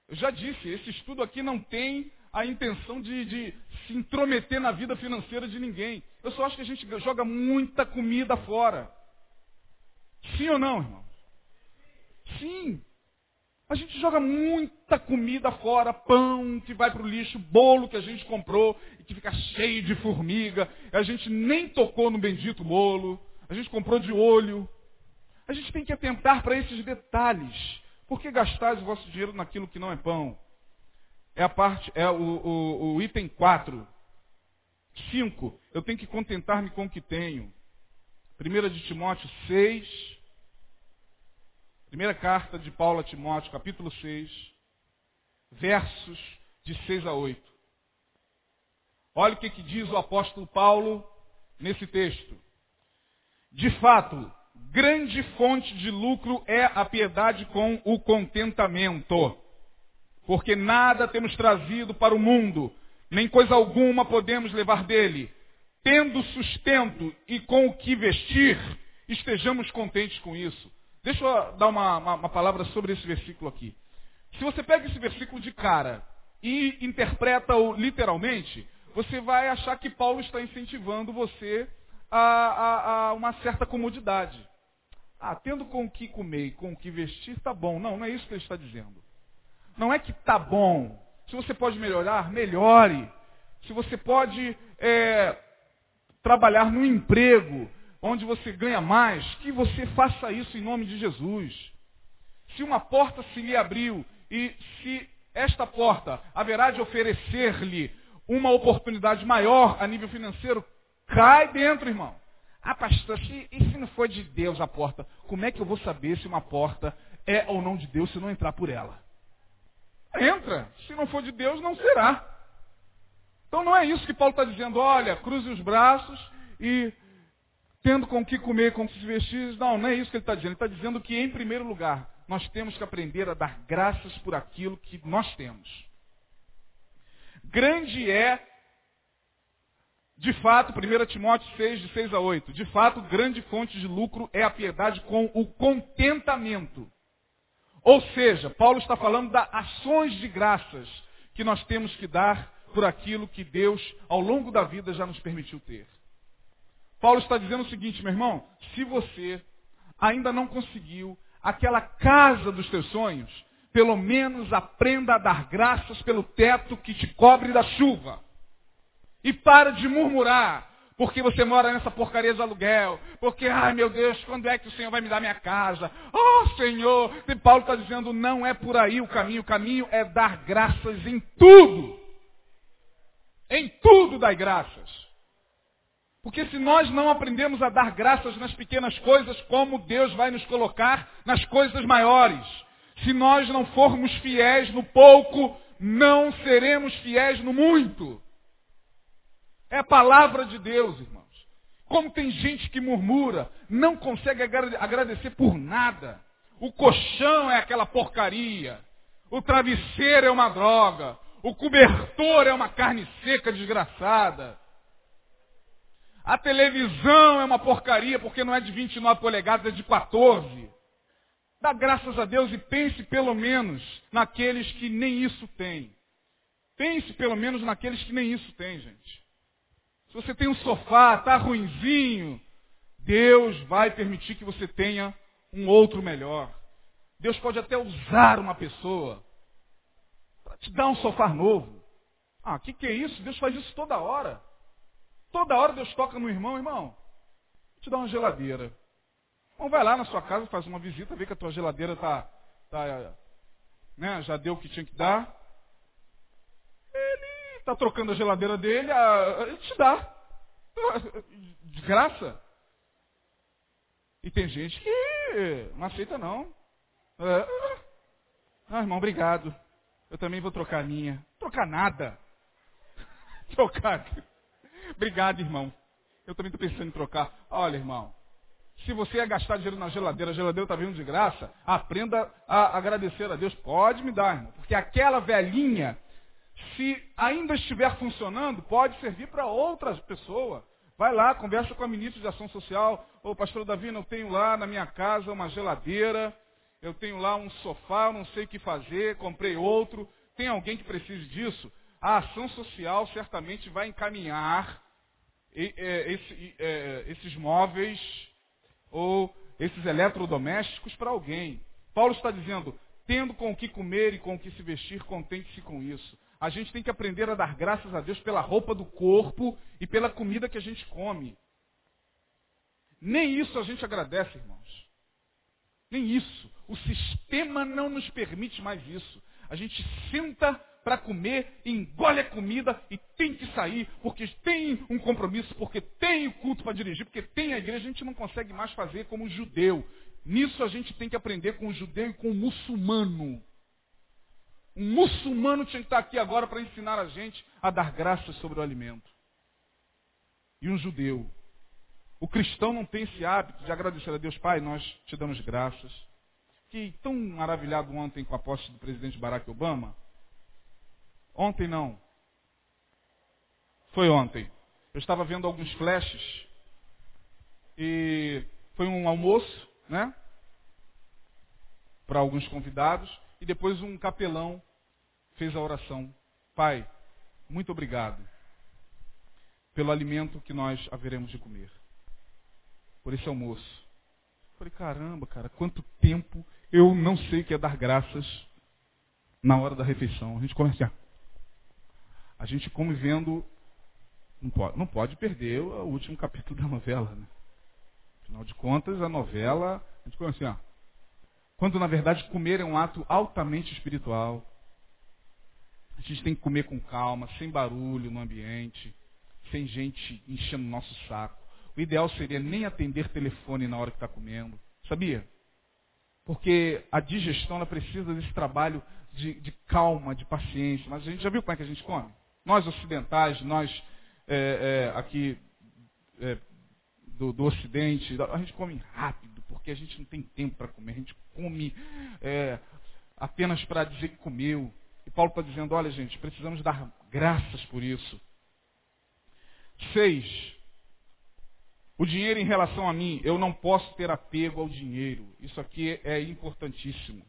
eu já disse, esse estudo aqui não tem a intenção de, de, se intrometer na vida financeira de ninguém. Eu só acho que a gente joga muita comida fora. Sim ou não, irmão? Sim. A gente joga muita comida fora, pão que vai para o lixo, bolo que a gente comprou e que fica cheio de formiga. A gente nem tocou no bendito bolo. A gente comprou de olho. A gente tem que atentar para esses detalhes. Por que gastais o vosso dinheiro naquilo que não é pão? É a parte, é o, o, o item 4. 5. Eu tenho que contentar-me com o que tenho. 1 de Timóteo 6. Primeira carta de Paulo a Timóteo, capítulo 6, versos de 6 a 8. Olha o que, que diz o apóstolo Paulo nesse texto. De fato, grande fonte de lucro é a piedade com o contentamento. Porque nada temos trazido para o mundo, nem coisa alguma podemos levar dele. Tendo sustento e com o que vestir, estejamos contentes com isso. Deixa eu dar uma, uma, uma palavra sobre esse versículo aqui. Se você pega esse versículo de cara e interpreta-o literalmente, você vai achar que Paulo está incentivando você a, a, a uma certa comodidade. Ah, tendo com o que comer e com o que vestir, está bom. Não, não é isso que ele está dizendo. Não é que está bom. Se você pode melhorar, melhore. Se você pode é, trabalhar no emprego onde você ganha mais, que você faça isso em nome de Jesus. Se uma porta se lhe abriu e se esta porta haverá de oferecer-lhe uma oportunidade maior a nível financeiro, cai dentro, irmão. Ah, pastor, se, e se não for de Deus a porta? Como é que eu vou saber se uma porta é ou não de Deus se não entrar por ela? Entra. Se não for de Deus, não será. Então não é isso que Paulo está dizendo. Olha, cruze os braços e tendo com que comer, com que se vestir. Não, não é isso que ele está dizendo. Ele está dizendo que, em primeiro lugar, nós temos que aprender a dar graças por aquilo que nós temos. Grande é de fato, 1 Timóteo 6, de 6 a 8, de fato, grande fonte de lucro é a piedade com o contentamento. Ou seja, Paulo está falando das ações de graças que nós temos que dar por aquilo que Deus, ao longo da vida, já nos permitiu ter. Paulo está dizendo o seguinte, meu irmão, se você ainda não conseguiu aquela casa dos teus sonhos, pelo menos aprenda a dar graças pelo teto que te cobre da chuva. E para de murmurar, porque você mora nessa porcaria de aluguel. Porque, ai meu Deus, quando é que o Senhor vai me dar minha casa? Oh Senhor! E Paulo está dizendo, não é por aí o caminho. O caminho é dar graças em tudo. Em tudo dai graças. Porque se nós não aprendemos a dar graças nas pequenas coisas, como Deus vai nos colocar nas coisas maiores? Se nós não formos fiéis no pouco, não seremos fiéis no muito. É a palavra de Deus, irmãos. Como tem gente que murmura, não consegue agradecer por nada. O colchão é aquela porcaria. O travesseiro é uma droga. O cobertor é uma carne seca desgraçada. A televisão é uma porcaria porque não é de 29 polegadas, é de 14. Dá graças a Deus e pense pelo menos naqueles que nem isso têm. Pense pelo menos naqueles que nem isso têm, gente. Se você tem um sofá, está ruinzinho, Deus vai permitir que você tenha um outro melhor. Deus pode até usar uma pessoa para te dar um sofá novo. Ah, o que, que é isso? Deus faz isso toda hora. Toda hora Deus toca no irmão, irmão. Vou te dar uma geladeira. Então vai lá na sua casa, faz uma visita, vê que a tua geladeira tá, tá né, já deu o que tinha que dar. Ele está trocando a geladeira dele, a, ele te dá. De graça. E tem gente que não aceita não. É. Ah, irmão, obrigado. Eu também vou trocar a minha. Trocar nada. Trocar. Obrigado, irmão. Eu também estou pensando em trocar. Olha, irmão. Se você ia gastar dinheiro na geladeira, a geladeira está vindo de graça, aprenda a agradecer a Deus. Pode me dar, irmão. Porque aquela velhinha se ainda estiver funcionando, pode servir para outras pessoas. Vai lá, conversa com a ministra de Ação Social. Ô, pastor Davi, eu tenho lá na minha casa uma geladeira, eu tenho lá um sofá, não sei o que fazer, comprei outro. Tem alguém que precise disso? A ação social certamente vai encaminhar é, é, esses móveis ou esses eletrodomésticos para alguém. Paulo está dizendo, tendo com o que comer e com o que se vestir, contente-se com isso a gente tem que aprender a dar graças a Deus pela roupa do corpo e pela comida que a gente come. Nem isso a gente agradece, irmãos. Nem isso. O sistema não nos permite mais isso. A gente senta para comer, engole a comida e tem que sair, porque tem um compromisso, porque tem o culto para dirigir, porque tem a igreja, a gente não consegue mais fazer como judeu. Nisso a gente tem que aprender com o judeu e com o muçulmano. Um muçulmano tinha que estar aqui agora para ensinar a gente a dar graças sobre o alimento. E um judeu. O cristão não tem esse hábito de agradecer a Deus, Pai, nós te damos graças. Fiquei tão maravilhado ontem com a posse do presidente Barack Obama. Ontem não. Foi ontem. Eu estava vendo alguns flashes e foi um almoço, né? Para alguns convidados e depois um capelão fez a oração. Pai, muito obrigado pelo alimento que nós haveremos de comer. Por esse almoço. Falei, caramba, cara, quanto tempo eu não sei o que é dar graças na hora da refeição. A gente come assim, a gente come vendo, não pode, não pode perder o último capítulo da novela, né? Afinal de contas, a novela, a gente come assim, ó. Quando na verdade comer é um ato altamente espiritual. A gente tem que comer com calma, sem barulho no ambiente, sem gente enchendo o nosso saco. O ideal seria nem atender telefone na hora que está comendo. Sabia? Porque a digestão ela precisa desse trabalho de, de, calma, de paciência. Mas a gente já viu como é que a gente come? Nós ocidentais, nós é, é, aqui é, do, do, Ocidente, a gente come rápido, porque a gente não tem tempo para comer. A gente come é, apenas para dizer que comeu. E Paulo está dizendo, olha gente, precisamos dar graças por isso. Seis, o dinheiro em relação a mim, eu não posso ter apego ao dinheiro. Isso aqui é importantíssimo.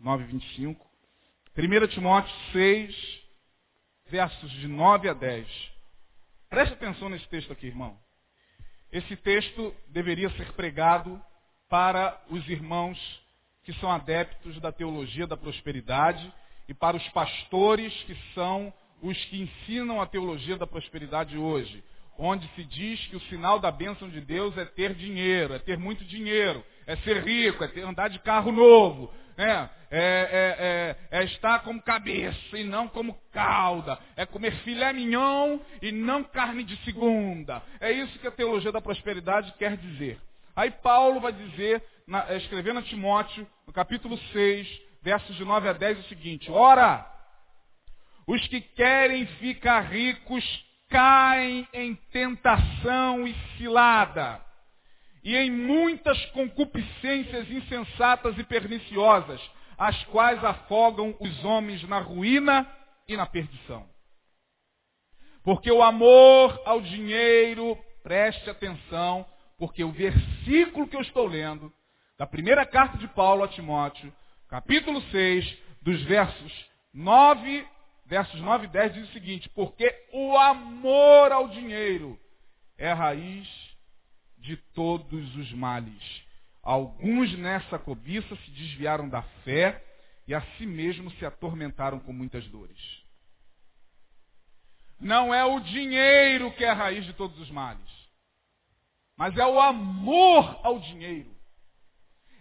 9,25. 1 Timóteo 6, versos de 9 a 10. Preste atenção nesse texto aqui, irmão. Esse texto deveria ser pregado para os irmãos que são adeptos da teologia da prosperidade e para os pastores que são os que ensinam a teologia da prosperidade hoje, onde se diz que o sinal da bênção de Deus é ter dinheiro, é ter muito dinheiro, é ser rico, é ter, andar de carro novo, né? é, é, é, é estar como cabeça e não como cauda, é comer filé mignon e não carne de segunda. É isso que a teologia da prosperidade quer dizer. Aí Paulo vai dizer, na, escrevendo a Timóteo, no capítulo 6, versos de 9 a 10, o seguinte: Ora, os que querem ficar ricos caem em tentação e cilada, e em muitas concupiscências insensatas e perniciosas, as quais afogam os homens na ruína e na perdição. Porque o amor ao dinheiro, preste atenção, porque o versículo que eu estou lendo, da primeira carta de Paulo a Timóteo, capítulo 6, dos versos 9, versos 9 e 10 diz o seguinte, porque o amor ao dinheiro é a raiz de todos os males. Alguns nessa cobiça se desviaram da fé e a si mesmos se atormentaram com muitas dores. Não é o dinheiro que é a raiz de todos os males, mas é o amor ao dinheiro.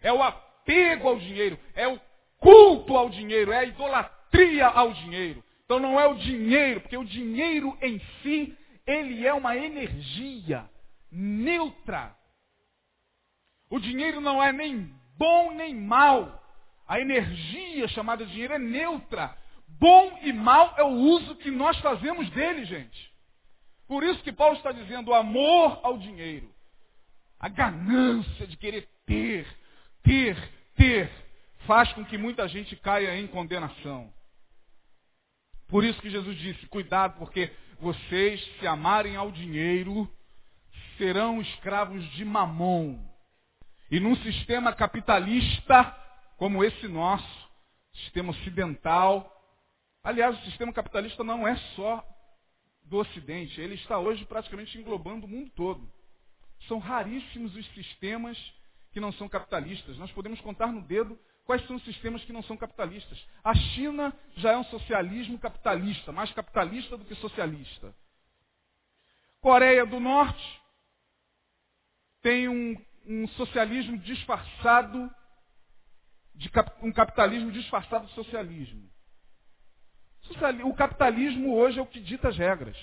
É o apego ao dinheiro, é o culto ao dinheiro, é a idolatria ao dinheiro. Então não é o dinheiro, porque o dinheiro em si, ele é uma energia neutra. O dinheiro não é nem bom nem mal. A energia chamada dinheiro é neutra. Bom e mal é o uso que nós fazemos dele, gente. Por isso que Paulo está dizendo o amor ao dinheiro. A ganância de querer ter, ter, ter, faz com que muita gente caia em condenação. Por isso que Jesus disse, cuidado, porque vocês, se amarem ao dinheiro, serão escravos de mamon. E num sistema capitalista como esse nosso, sistema ocidental, aliás, o sistema capitalista não é só do Ocidente, ele está hoje praticamente englobando o mundo todo. São raríssimos os sistemas que não são capitalistas. Nós podemos contar no dedo quais são os sistemas que não são capitalistas. A China já é um socialismo capitalista, mais capitalista do que socialista. Coreia do Norte tem um um socialismo disfarçado, de cap, um capitalismo disfarçado de socialismo. O capitalismo hoje é o que dita as regras.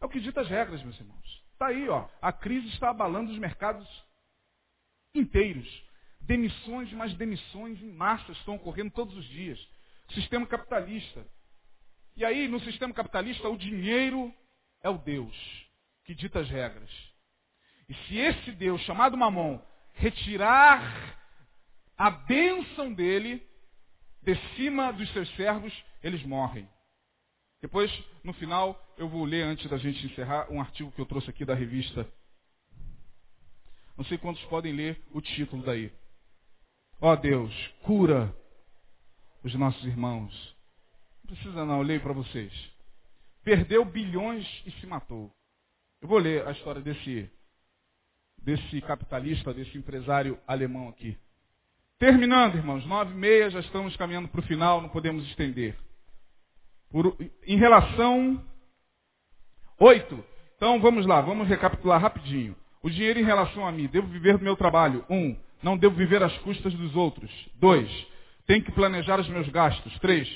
É o que dita as regras, meus irmãos. Está aí, ó. A crise está abalando os mercados inteiros. Demissões, mais demissões em massa estão ocorrendo todos os dias. Sistema capitalista. E aí, no sistema capitalista, o dinheiro é o Deus que dita as regras. E se esse Deus, chamado Mamon, retirar a bênção dele de cima dos seus servos, eles morrem. Depois, no final, eu vou ler, antes da gente encerrar, um artigo que eu trouxe aqui da revista. Não sei quantos podem ler o título daí. Ó oh Deus, cura os nossos irmãos. Não precisa não, eu leio para vocês. Perdeu bilhões e se matou. Eu vou ler a história desse, desse capitalista, desse empresário alemão aqui. Terminando, irmãos, nove e meia, já estamos caminhando para o final, não podemos estender. Por, em relação. Oito. Então vamos lá, vamos recapitular rapidinho. O dinheiro em relação a mim, devo viver do meu trabalho. Um, não devo viver às custas dos outros. Dois, tenho que planejar os meus gastos. Três,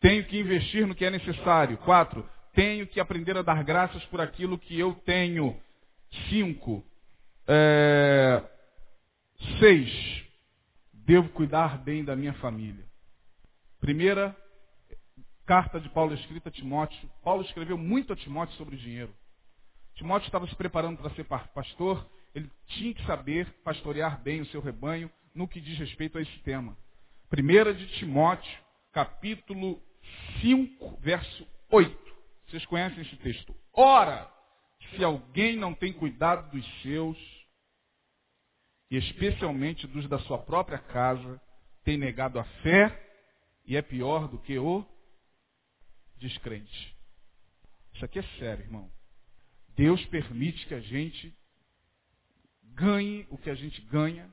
tenho que investir no que é necessário. Quatro, tenho que aprender a dar graças por aquilo que eu tenho. Cinco, é... seis, devo cuidar bem da minha família. Primeira carta de Paulo escrita a Timóteo. Paulo escreveu muito a Timóteo sobre dinheiro. Timóteo estava se preparando para ser pastor, ele tinha que saber pastorear bem o seu rebanho no que diz respeito a esse tema. Primeira de Timóteo, capítulo 5, verso 8. Vocês conhecem esse texto. Ora, se alguém não tem cuidado dos seus, e especialmente dos da sua própria casa, tem negado a fé e é pior do que o descrente. Isso aqui é sério, irmão. Deus permite que a gente ganhe o que a gente ganha,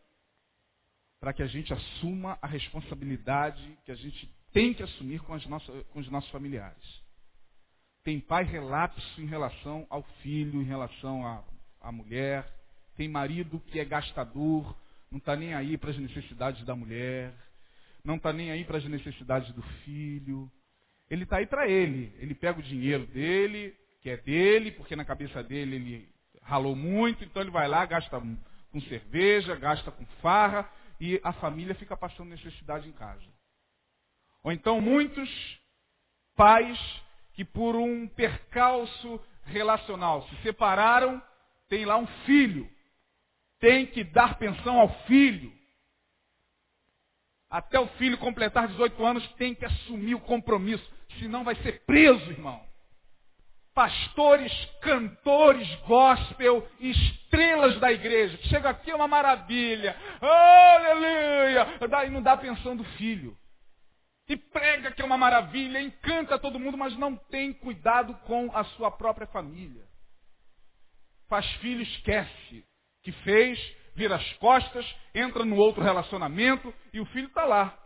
para que a gente assuma a responsabilidade que a gente tem que assumir com, nossas, com os nossos familiares. Tem pai relapso em relação ao filho, em relação à, à mulher. Tem marido que é gastador, não está nem aí para as necessidades da mulher, não está nem aí para as necessidades do filho. Ele está aí para ele. Ele pega o dinheiro dele, que é dele, porque na cabeça dele ele ralou muito, então ele vai lá, gasta com cerveja, gasta com farra, e a família fica passando necessidade em casa. Ou então muitos pais que por um percalço relacional se separaram, tem lá um filho, tem que dar pensão ao filho. Até o filho completar 18 anos tem que assumir o compromisso senão vai ser preso, irmão. Pastores, cantores, gospel, estrelas da igreja. Chega aqui é uma maravilha. Aleluia! Daí não dá pensão do filho. E prega que é uma maravilha, encanta todo mundo, mas não tem cuidado com a sua própria família. Faz filho, esquece que fez, vira as costas, entra no outro relacionamento e o filho está lá.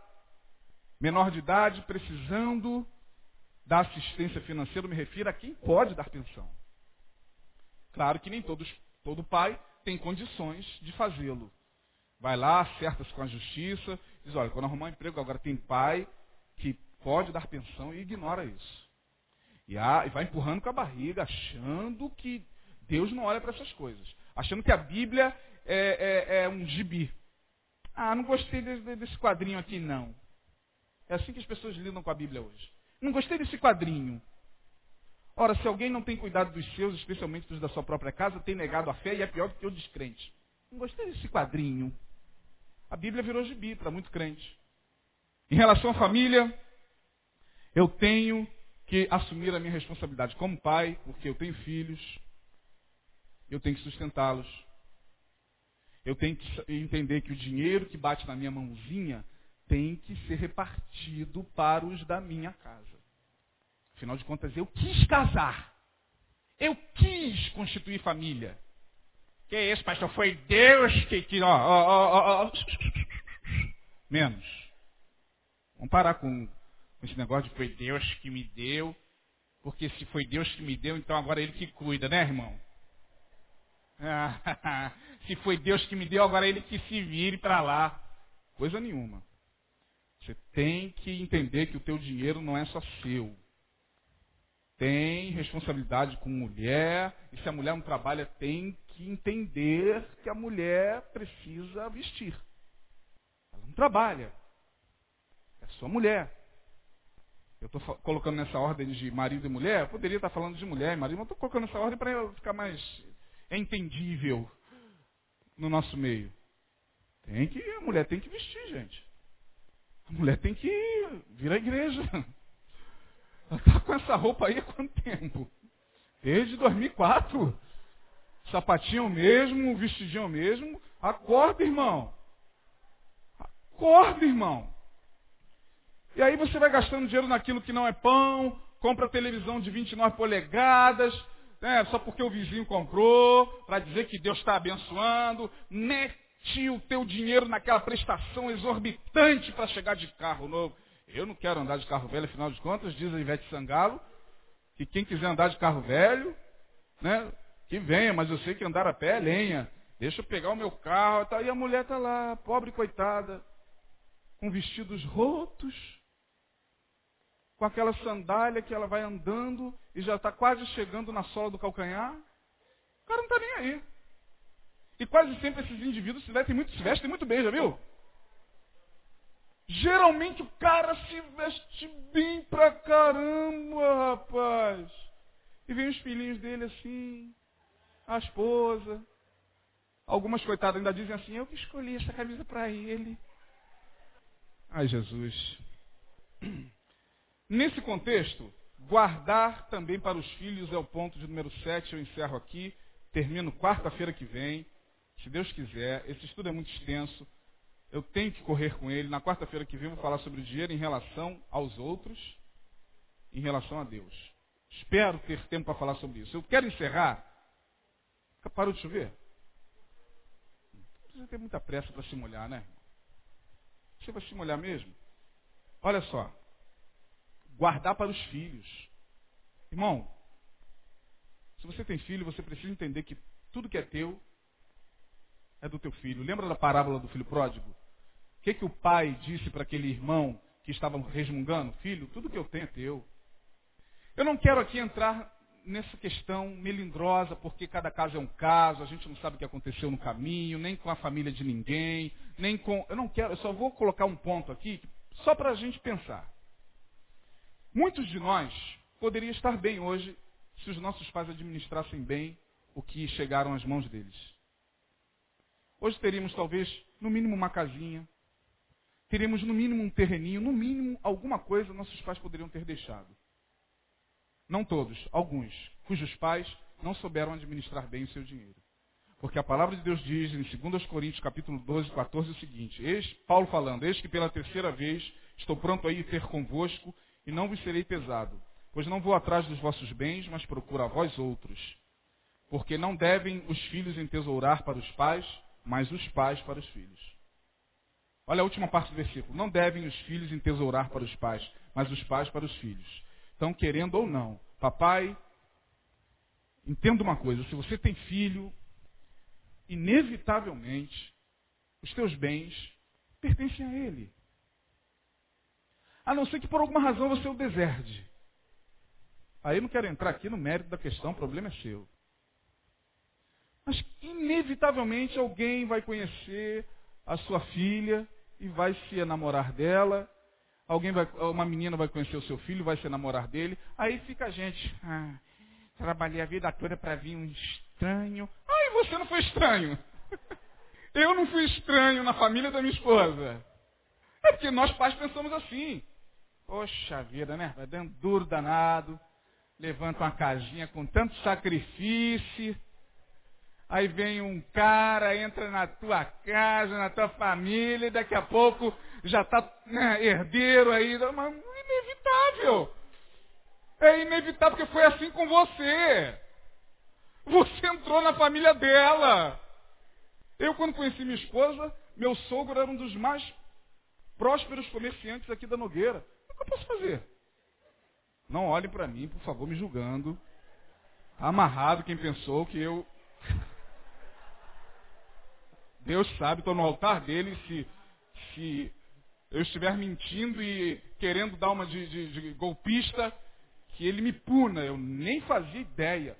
Menor de idade, precisando da assistência financeira, me refiro a quem pode dar pensão. Claro que nem todos, todo pai tem condições de fazê-lo. Vai lá, acerta-se com a justiça, diz, olha, quando arrumar um emprego, agora tem pai que pode dar pensão e ignora isso. E, e vai empurrando com a barriga, achando que Deus não olha para essas coisas. Achando que a Bíblia é, é, é um gibi. Ah, não gostei desse, desse quadrinho aqui, não. É assim que as pessoas lidam com a Bíblia hoje. Não gostei desse quadrinho. Ora, se alguém não tem cuidado dos seus, especialmente dos da sua própria casa, tem negado a fé e é pior do que o descrente. Não gostei desse quadrinho. A Bíblia virou gibi para muito crente. Em relação à família, eu tenho que assumir a minha responsabilidade como pai, porque eu tenho filhos, eu tenho que sustentá-los. Eu tenho que entender que o dinheiro que bate na minha mãozinha tem que ser repartido para os da minha casa. Afinal de contas, eu quis casar. Eu quis constituir família. Que é isso, pastor? Foi Deus que. que ó, ó, ó, ó, Menos. Vamos parar com esse negócio de foi Deus que me deu. Porque se foi Deus que me deu, então agora é Ele que cuida, né, irmão? se foi Deus que me deu, agora é Ele que se vire para lá. Coisa nenhuma. Você tem que entender que o teu dinheiro não é só seu. Tem responsabilidade com mulher, e se a mulher não trabalha, tem que entender que a mulher precisa vestir. Ela não trabalha. Sua mulher. Eu estou colocando nessa ordem de marido e mulher, eu poderia estar falando de mulher e marido, mas estou colocando nessa ordem para ficar mais entendível no nosso meio. Tem que, a mulher tem que vestir, gente. A mulher tem que vir à igreja. Ela está com essa roupa aí há quanto tempo? Desde 2004. Sapatinho mesmo, vestidinho mesmo. Acorda, irmão. Acorda, irmão. E aí você vai gastando dinheiro naquilo que não é pão, compra televisão de 29 polegadas, né, só porque o vizinho comprou, para dizer que Deus está abençoando, mete o teu dinheiro naquela prestação exorbitante para chegar de carro novo. Eu não quero andar de carro velho, afinal de contas, diz a Ivete Sangalo, que quem quiser andar de carro velho, né, que venha, mas eu sei que andar a pé é lenha. Deixa eu pegar o meu carro. Tá, e a mulher está lá, pobre coitada, com vestidos rotos, com aquela sandália que ela vai andando e já está quase chegando na sola do calcanhar. O cara não está nem aí. E quase sempre esses indivíduos se vestem muito, se vestem muito bem, já viu? Geralmente o cara se veste bem pra caramba, rapaz. E vem os filhinhos dele assim, a esposa. Algumas coitadas ainda dizem assim, eu que escolhi essa camisa para ele. Ai, Jesus. Nesse contexto, guardar também para os filhos é o ponto de número 7. Eu encerro aqui. Termino quarta-feira que vem. Se Deus quiser. Esse estudo é muito extenso. Eu tenho que correr com ele. Na quarta-feira que vem vou falar sobre o dinheiro em relação aos outros, em relação a Deus. Espero ter tempo para falar sobre isso. Eu quero encerrar. Parou de chover? Não precisa ter muita pressa para se molhar, né? Você vai se molhar mesmo? Olha só guardar para os filhos. Irmão, se você tem filho, você precisa entender que tudo que é teu é do teu filho. Lembra da parábola do filho pródigo? O que, que o pai disse para aquele irmão que estava resmungando? Filho, tudo que eu tenho é teu. Eu não quero aqui entrar nessa questão melindrosa, porque cada caso é um caso, a gente não sabe o que aconteceu no caminho, nem com a família de ninguém, nem com. Eu não quero, eu só vou colocar um ponto aqui, só para a gente pensar. Muitos de nós poderiam estar bem hoje se os nossos pais administrassem bem o que chegaram às mãos deles. Hoje teríamos talvez, no mínimo, uma casinha, teríamos no mínimo um terreninho, no mínimo alguma coisa nossos pais poderiam ter deixado. Não todos, alguns, cujos pais não souberam administrar bem o seu dinheiro. Porque a palavra de Deus diz em 2 Coríntios capítulo 12, 14 o seguinte, eis, Paulo falando, eis que pela terceira vez estou pronto a ir ter convosco e não vos serei pesado, pois não vou atrás dos vossos bens, mas procuro a vós outros. Porque não devem os filhos entesourar para os pais, mas os pais para os filhos. Olha a última parte do versículo. Não devem os filhos entesourar para os pais, mas os pais para os filhos. Então, querendo ou não, papai, entenda uma coisa: se você tem filho, inevitavelmente, os teus bens pertencem a ele. A não ser que por alguma razão você o deserde. Aí eu não quero entrar aqui no mérito da questão, o problema é seu. Mas inevitavelmente alguém vai conhecer a sua filha e vai se enamorar dela. Alguém vai, uma menina vai conhecer o seu filho, vai se enamorar dele. Aí fica a gente. Ah, trabalhei a vida toda para vir um estranho. Ai, você não foi estranho. Eu não fui estranho na família da minha esposa. É porque nós pais pensamos assim. Poxa vida, né? Vai dando duro danado. Levanta uma casinha com tanto sacrifício. Aí vem um cara, entra na tua casa, na tua família, e daqui a pouco já está né, herdeiro aí. Mas inevitável. É inevitável porque foi assim com você. Você entrou na família dela. Eu, quando conheci minha esposa, meu sogro era um dos mais prósperos comerciantes aqui da Nogueira eu posso fazer? Não olhe para mim, por favor, me julgando. Amarrado quem pensou que eu. Deus sabe, estou no altar dele. Se, se eu estiver mentindo e querendo dar uma de, de, de golpista, que ele me puna. Eu nem fazia ideia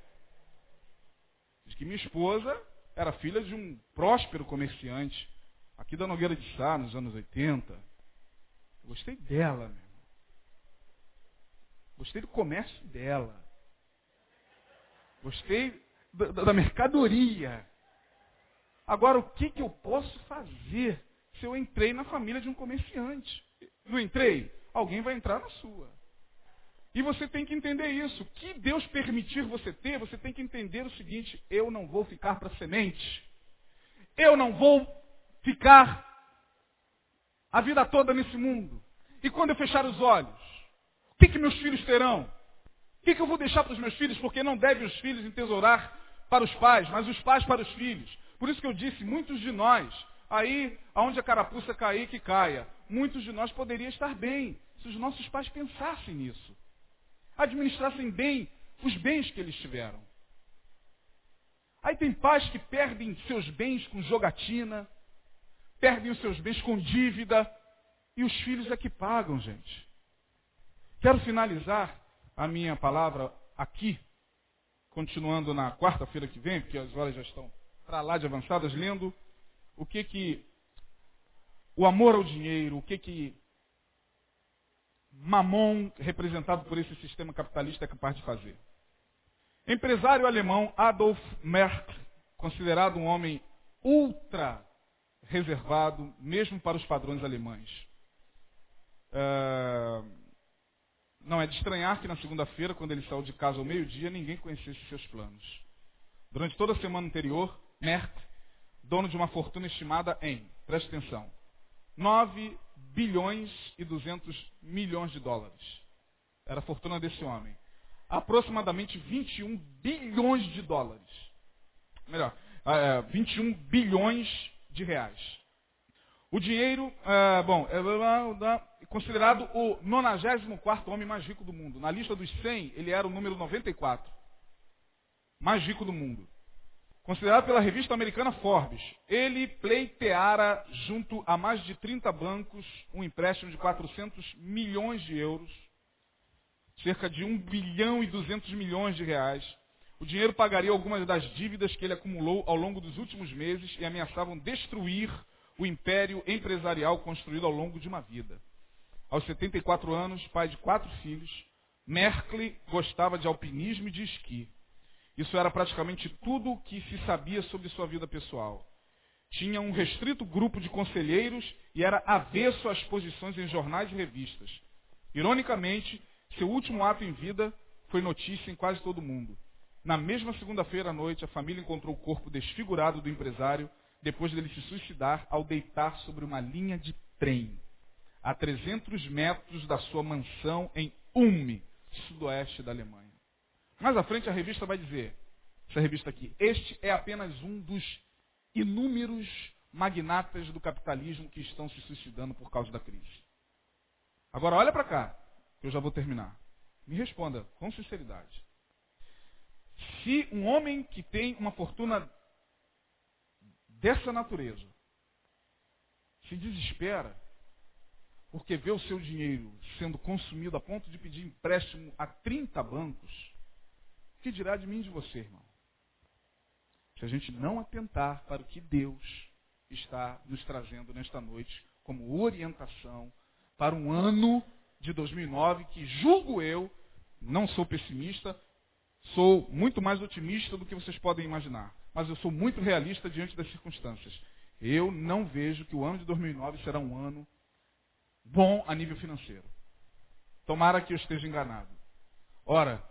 de que minha esposa era filha de um próspero comerciante aqui da Nogueira de Sá, nos anos 80. Eu gostei dela, meu. Gostei do comércio dela. Gostei da, da mercadoria. Agora, o que, que eu posso fazer se eu entrei na família de um comerciante? Não entrei? Alguém vai entrar na sua. E você tem que entender isso. O que Deus permitir você ter, você tem que entender o seguinte: eu não vou ficar para semente. Eu não vou ficar a vida toda nesse mundo. E quando eu fechar os olhos, que, que meus filhos terão? O que, que eu vou deixar para os meus filhos? Porque não devem os filhos entesourar para os pais, mas os pais para os filhos. Por isso que eu disse, muitos de nós, aí aonde a carapuça cair, que caia, muitos de nós poderiam estar bem, se os nossos pais pensassem nisso. Administrassem bem os bens que eles tiveram. Aí tem pais que perdem seus bens com jogatina, perdem os seus bens com dívida, e os filhos é que pagam, gente. Quero finalizar a minha palavra aqui, continuando na quarta-feira que vem, porque as horas já estão para lá de avançadas, lendo o que que o amor ao dinheiro, o que que Mamon, representado por esse sistema capitalista, é capaz de fazer. Empresário alemão Adolf Merck, considerado um homem ultra reservado, mesmo para os padrões alemães. Uh, não é de estranhar que na segunda-feira, quando ele saiu de casa ao meio-dia, ninguém conhecesse seus planos. Durante toda a semana anterior, Merck, dono de uma fortuna estimada em, preste atenção, 9 bilhões e 200 milhões de dólares. Era a fortuna desse homem. Aproximadamente 21 bilhões de dólares. Melhor, 21 é, bilhões de reais. O dinheiro, é, bom, é considerado o 94 homem mais rico do mundo. Na lista dos 100, ele era o número 94. Mais rico do mundo. Considerado pela revista americana Forbes, ele pleiteara junto a mais de 30 bancos um empréstimo de 400 milhões de euros, cerca de 1 bilhão e 200 milhões de reais, o dinheiro pagaria algumas das dívidas que ele acumulou ao longo dos últimos meses e ameaçavam destruir o império empresarial construído ao longo de uma vida. Aos 74 anos, pai de quatro filhos, Merkel gostava de alpinismo e de esqui. Isso era praticamente tudo o que se sabia sobre sua vida pessoal. Tinha um restrito grupo de conselheiros e era avesso às posições em jornais e revistas. Ironicamente, seu último ato em vida foi notícia em quase todo o mundo. Na mesma segunda-feira à noite, a família encontrou o corpo desfigurado do empresário depois dele se suicidar ao deitar sobre uma linha de trem, a 300 metros da sua mansão em Ulm, sudoeste da Alemanha. Mais à frente a revista vai dizer, essa revista aqui, este é apenas um dos inúmeros magnatas do capitalismo que estão se suicidando por causa da crise. Agora olha para cá, eu já vou terminar. Me responda com sinceridade. Se um homem que tem uma fortuna dessa natureza se desespera porque vê o seu dinheiro sendo consumido a ponto de pedir empréstimo a 30 bancos, o que dirá de mim e de você, irmão? Se a gente não atentar para o que Deus está nos trazendo nesta noite como orientação para um ano de 2009 que julgo eu, não sou pessimista, Sou muito mais otimista do que vocês podem imaginar. Mas eu sou muito realista diante das circunstâncias. Eu não vejo que o ano de 2009 será um ano bom a nível financeiro. Tomara que eu esteja enganado. Ora,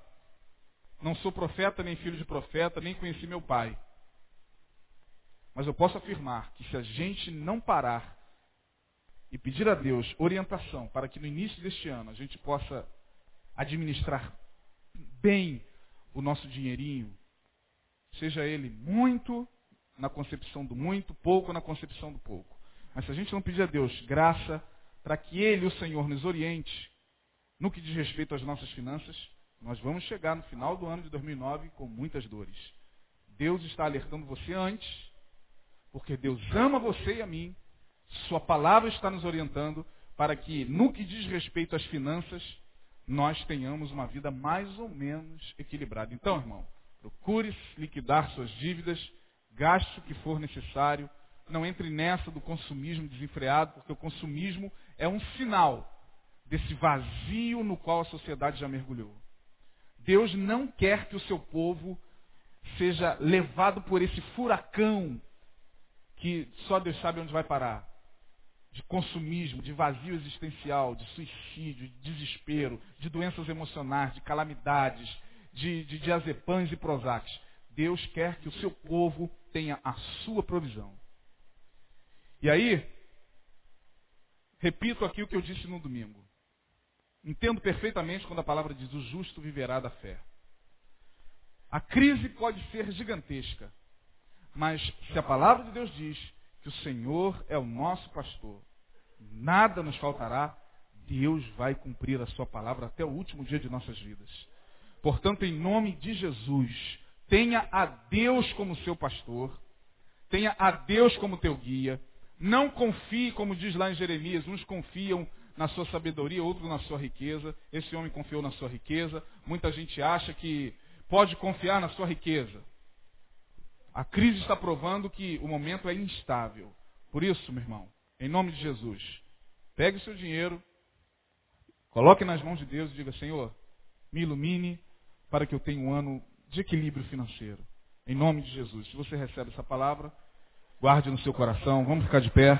não sou profeta, nem filho de profeta, nem conheci meu pai. Mas eu posso afirmar que se a gente não parar e pedir a Deus orientação para que no início deste ano a gente possa administrar bem o nosso dinheirinho, seja ele muito na concepção do muito, pouco na concepção do pouco. Mas se a gente não pedir a Deus graça para que Ele, o Senhor, nos oriente no que diz respeito às nossas finanças, nós vamos chegar no final do ano de 2009 com muitas dores. Deus está alertando você antes, porque Deus ama você e a mim. Sua palavra está nos orientando para que, no que diz respeito às finanças, nós tenhamos uma vida mais ou menos equilibrada. Então, irmão, procure liquidar suas dívidas, gaste o que for necessário, não entre nessa do consumismo desenfreado, porque o consumismo é um sinal desse vazio no qual a sociedade já mergulhou. Deus não quer que o seu povo seja levado por esse furacão que só Deus sabe onde vai parar. De consumismo, de vazio existencial, de suicídio, de desespero, de doenças emocionais, de calamidades, de, de e prozacs. Deus quer que o seu povo tenha a sua provisão. E aí, repito aqui o que eu disse no domingo. Entendo perfeitamente quando a palavra diz: o justo viverá da fé. A crise pode ser gigantesca, mas se a palavra de Deus diz que o Senhor é o nosso pastor, nada nos faltará, Deus vai cumprir a sua palavra até o último dia de nossas vidas. Portanto, em nome de Jesus, tenha a Deus como seu pastor, tenha a Deus como teu guia, não confie, como diz lá em Jeremias, uns confiam na sua sabedoria, outros na sua riqueza. Esse homem confiou na sua riqueza. Muita gente acha que pode confiar na sua riqueza. A crise está provando que o momento é instável. Por isso, meu irmão, em nome de Jesus, pegue o seu dinheiro, coloque nas mãos de Deus e diga: Senhor, me ilumine para que eu tenha um ano de equilíbrio financeiro. Em nome de Jesus. Se você recebe essa palavra, Guarde no seu coração. Vamos ficar de pé.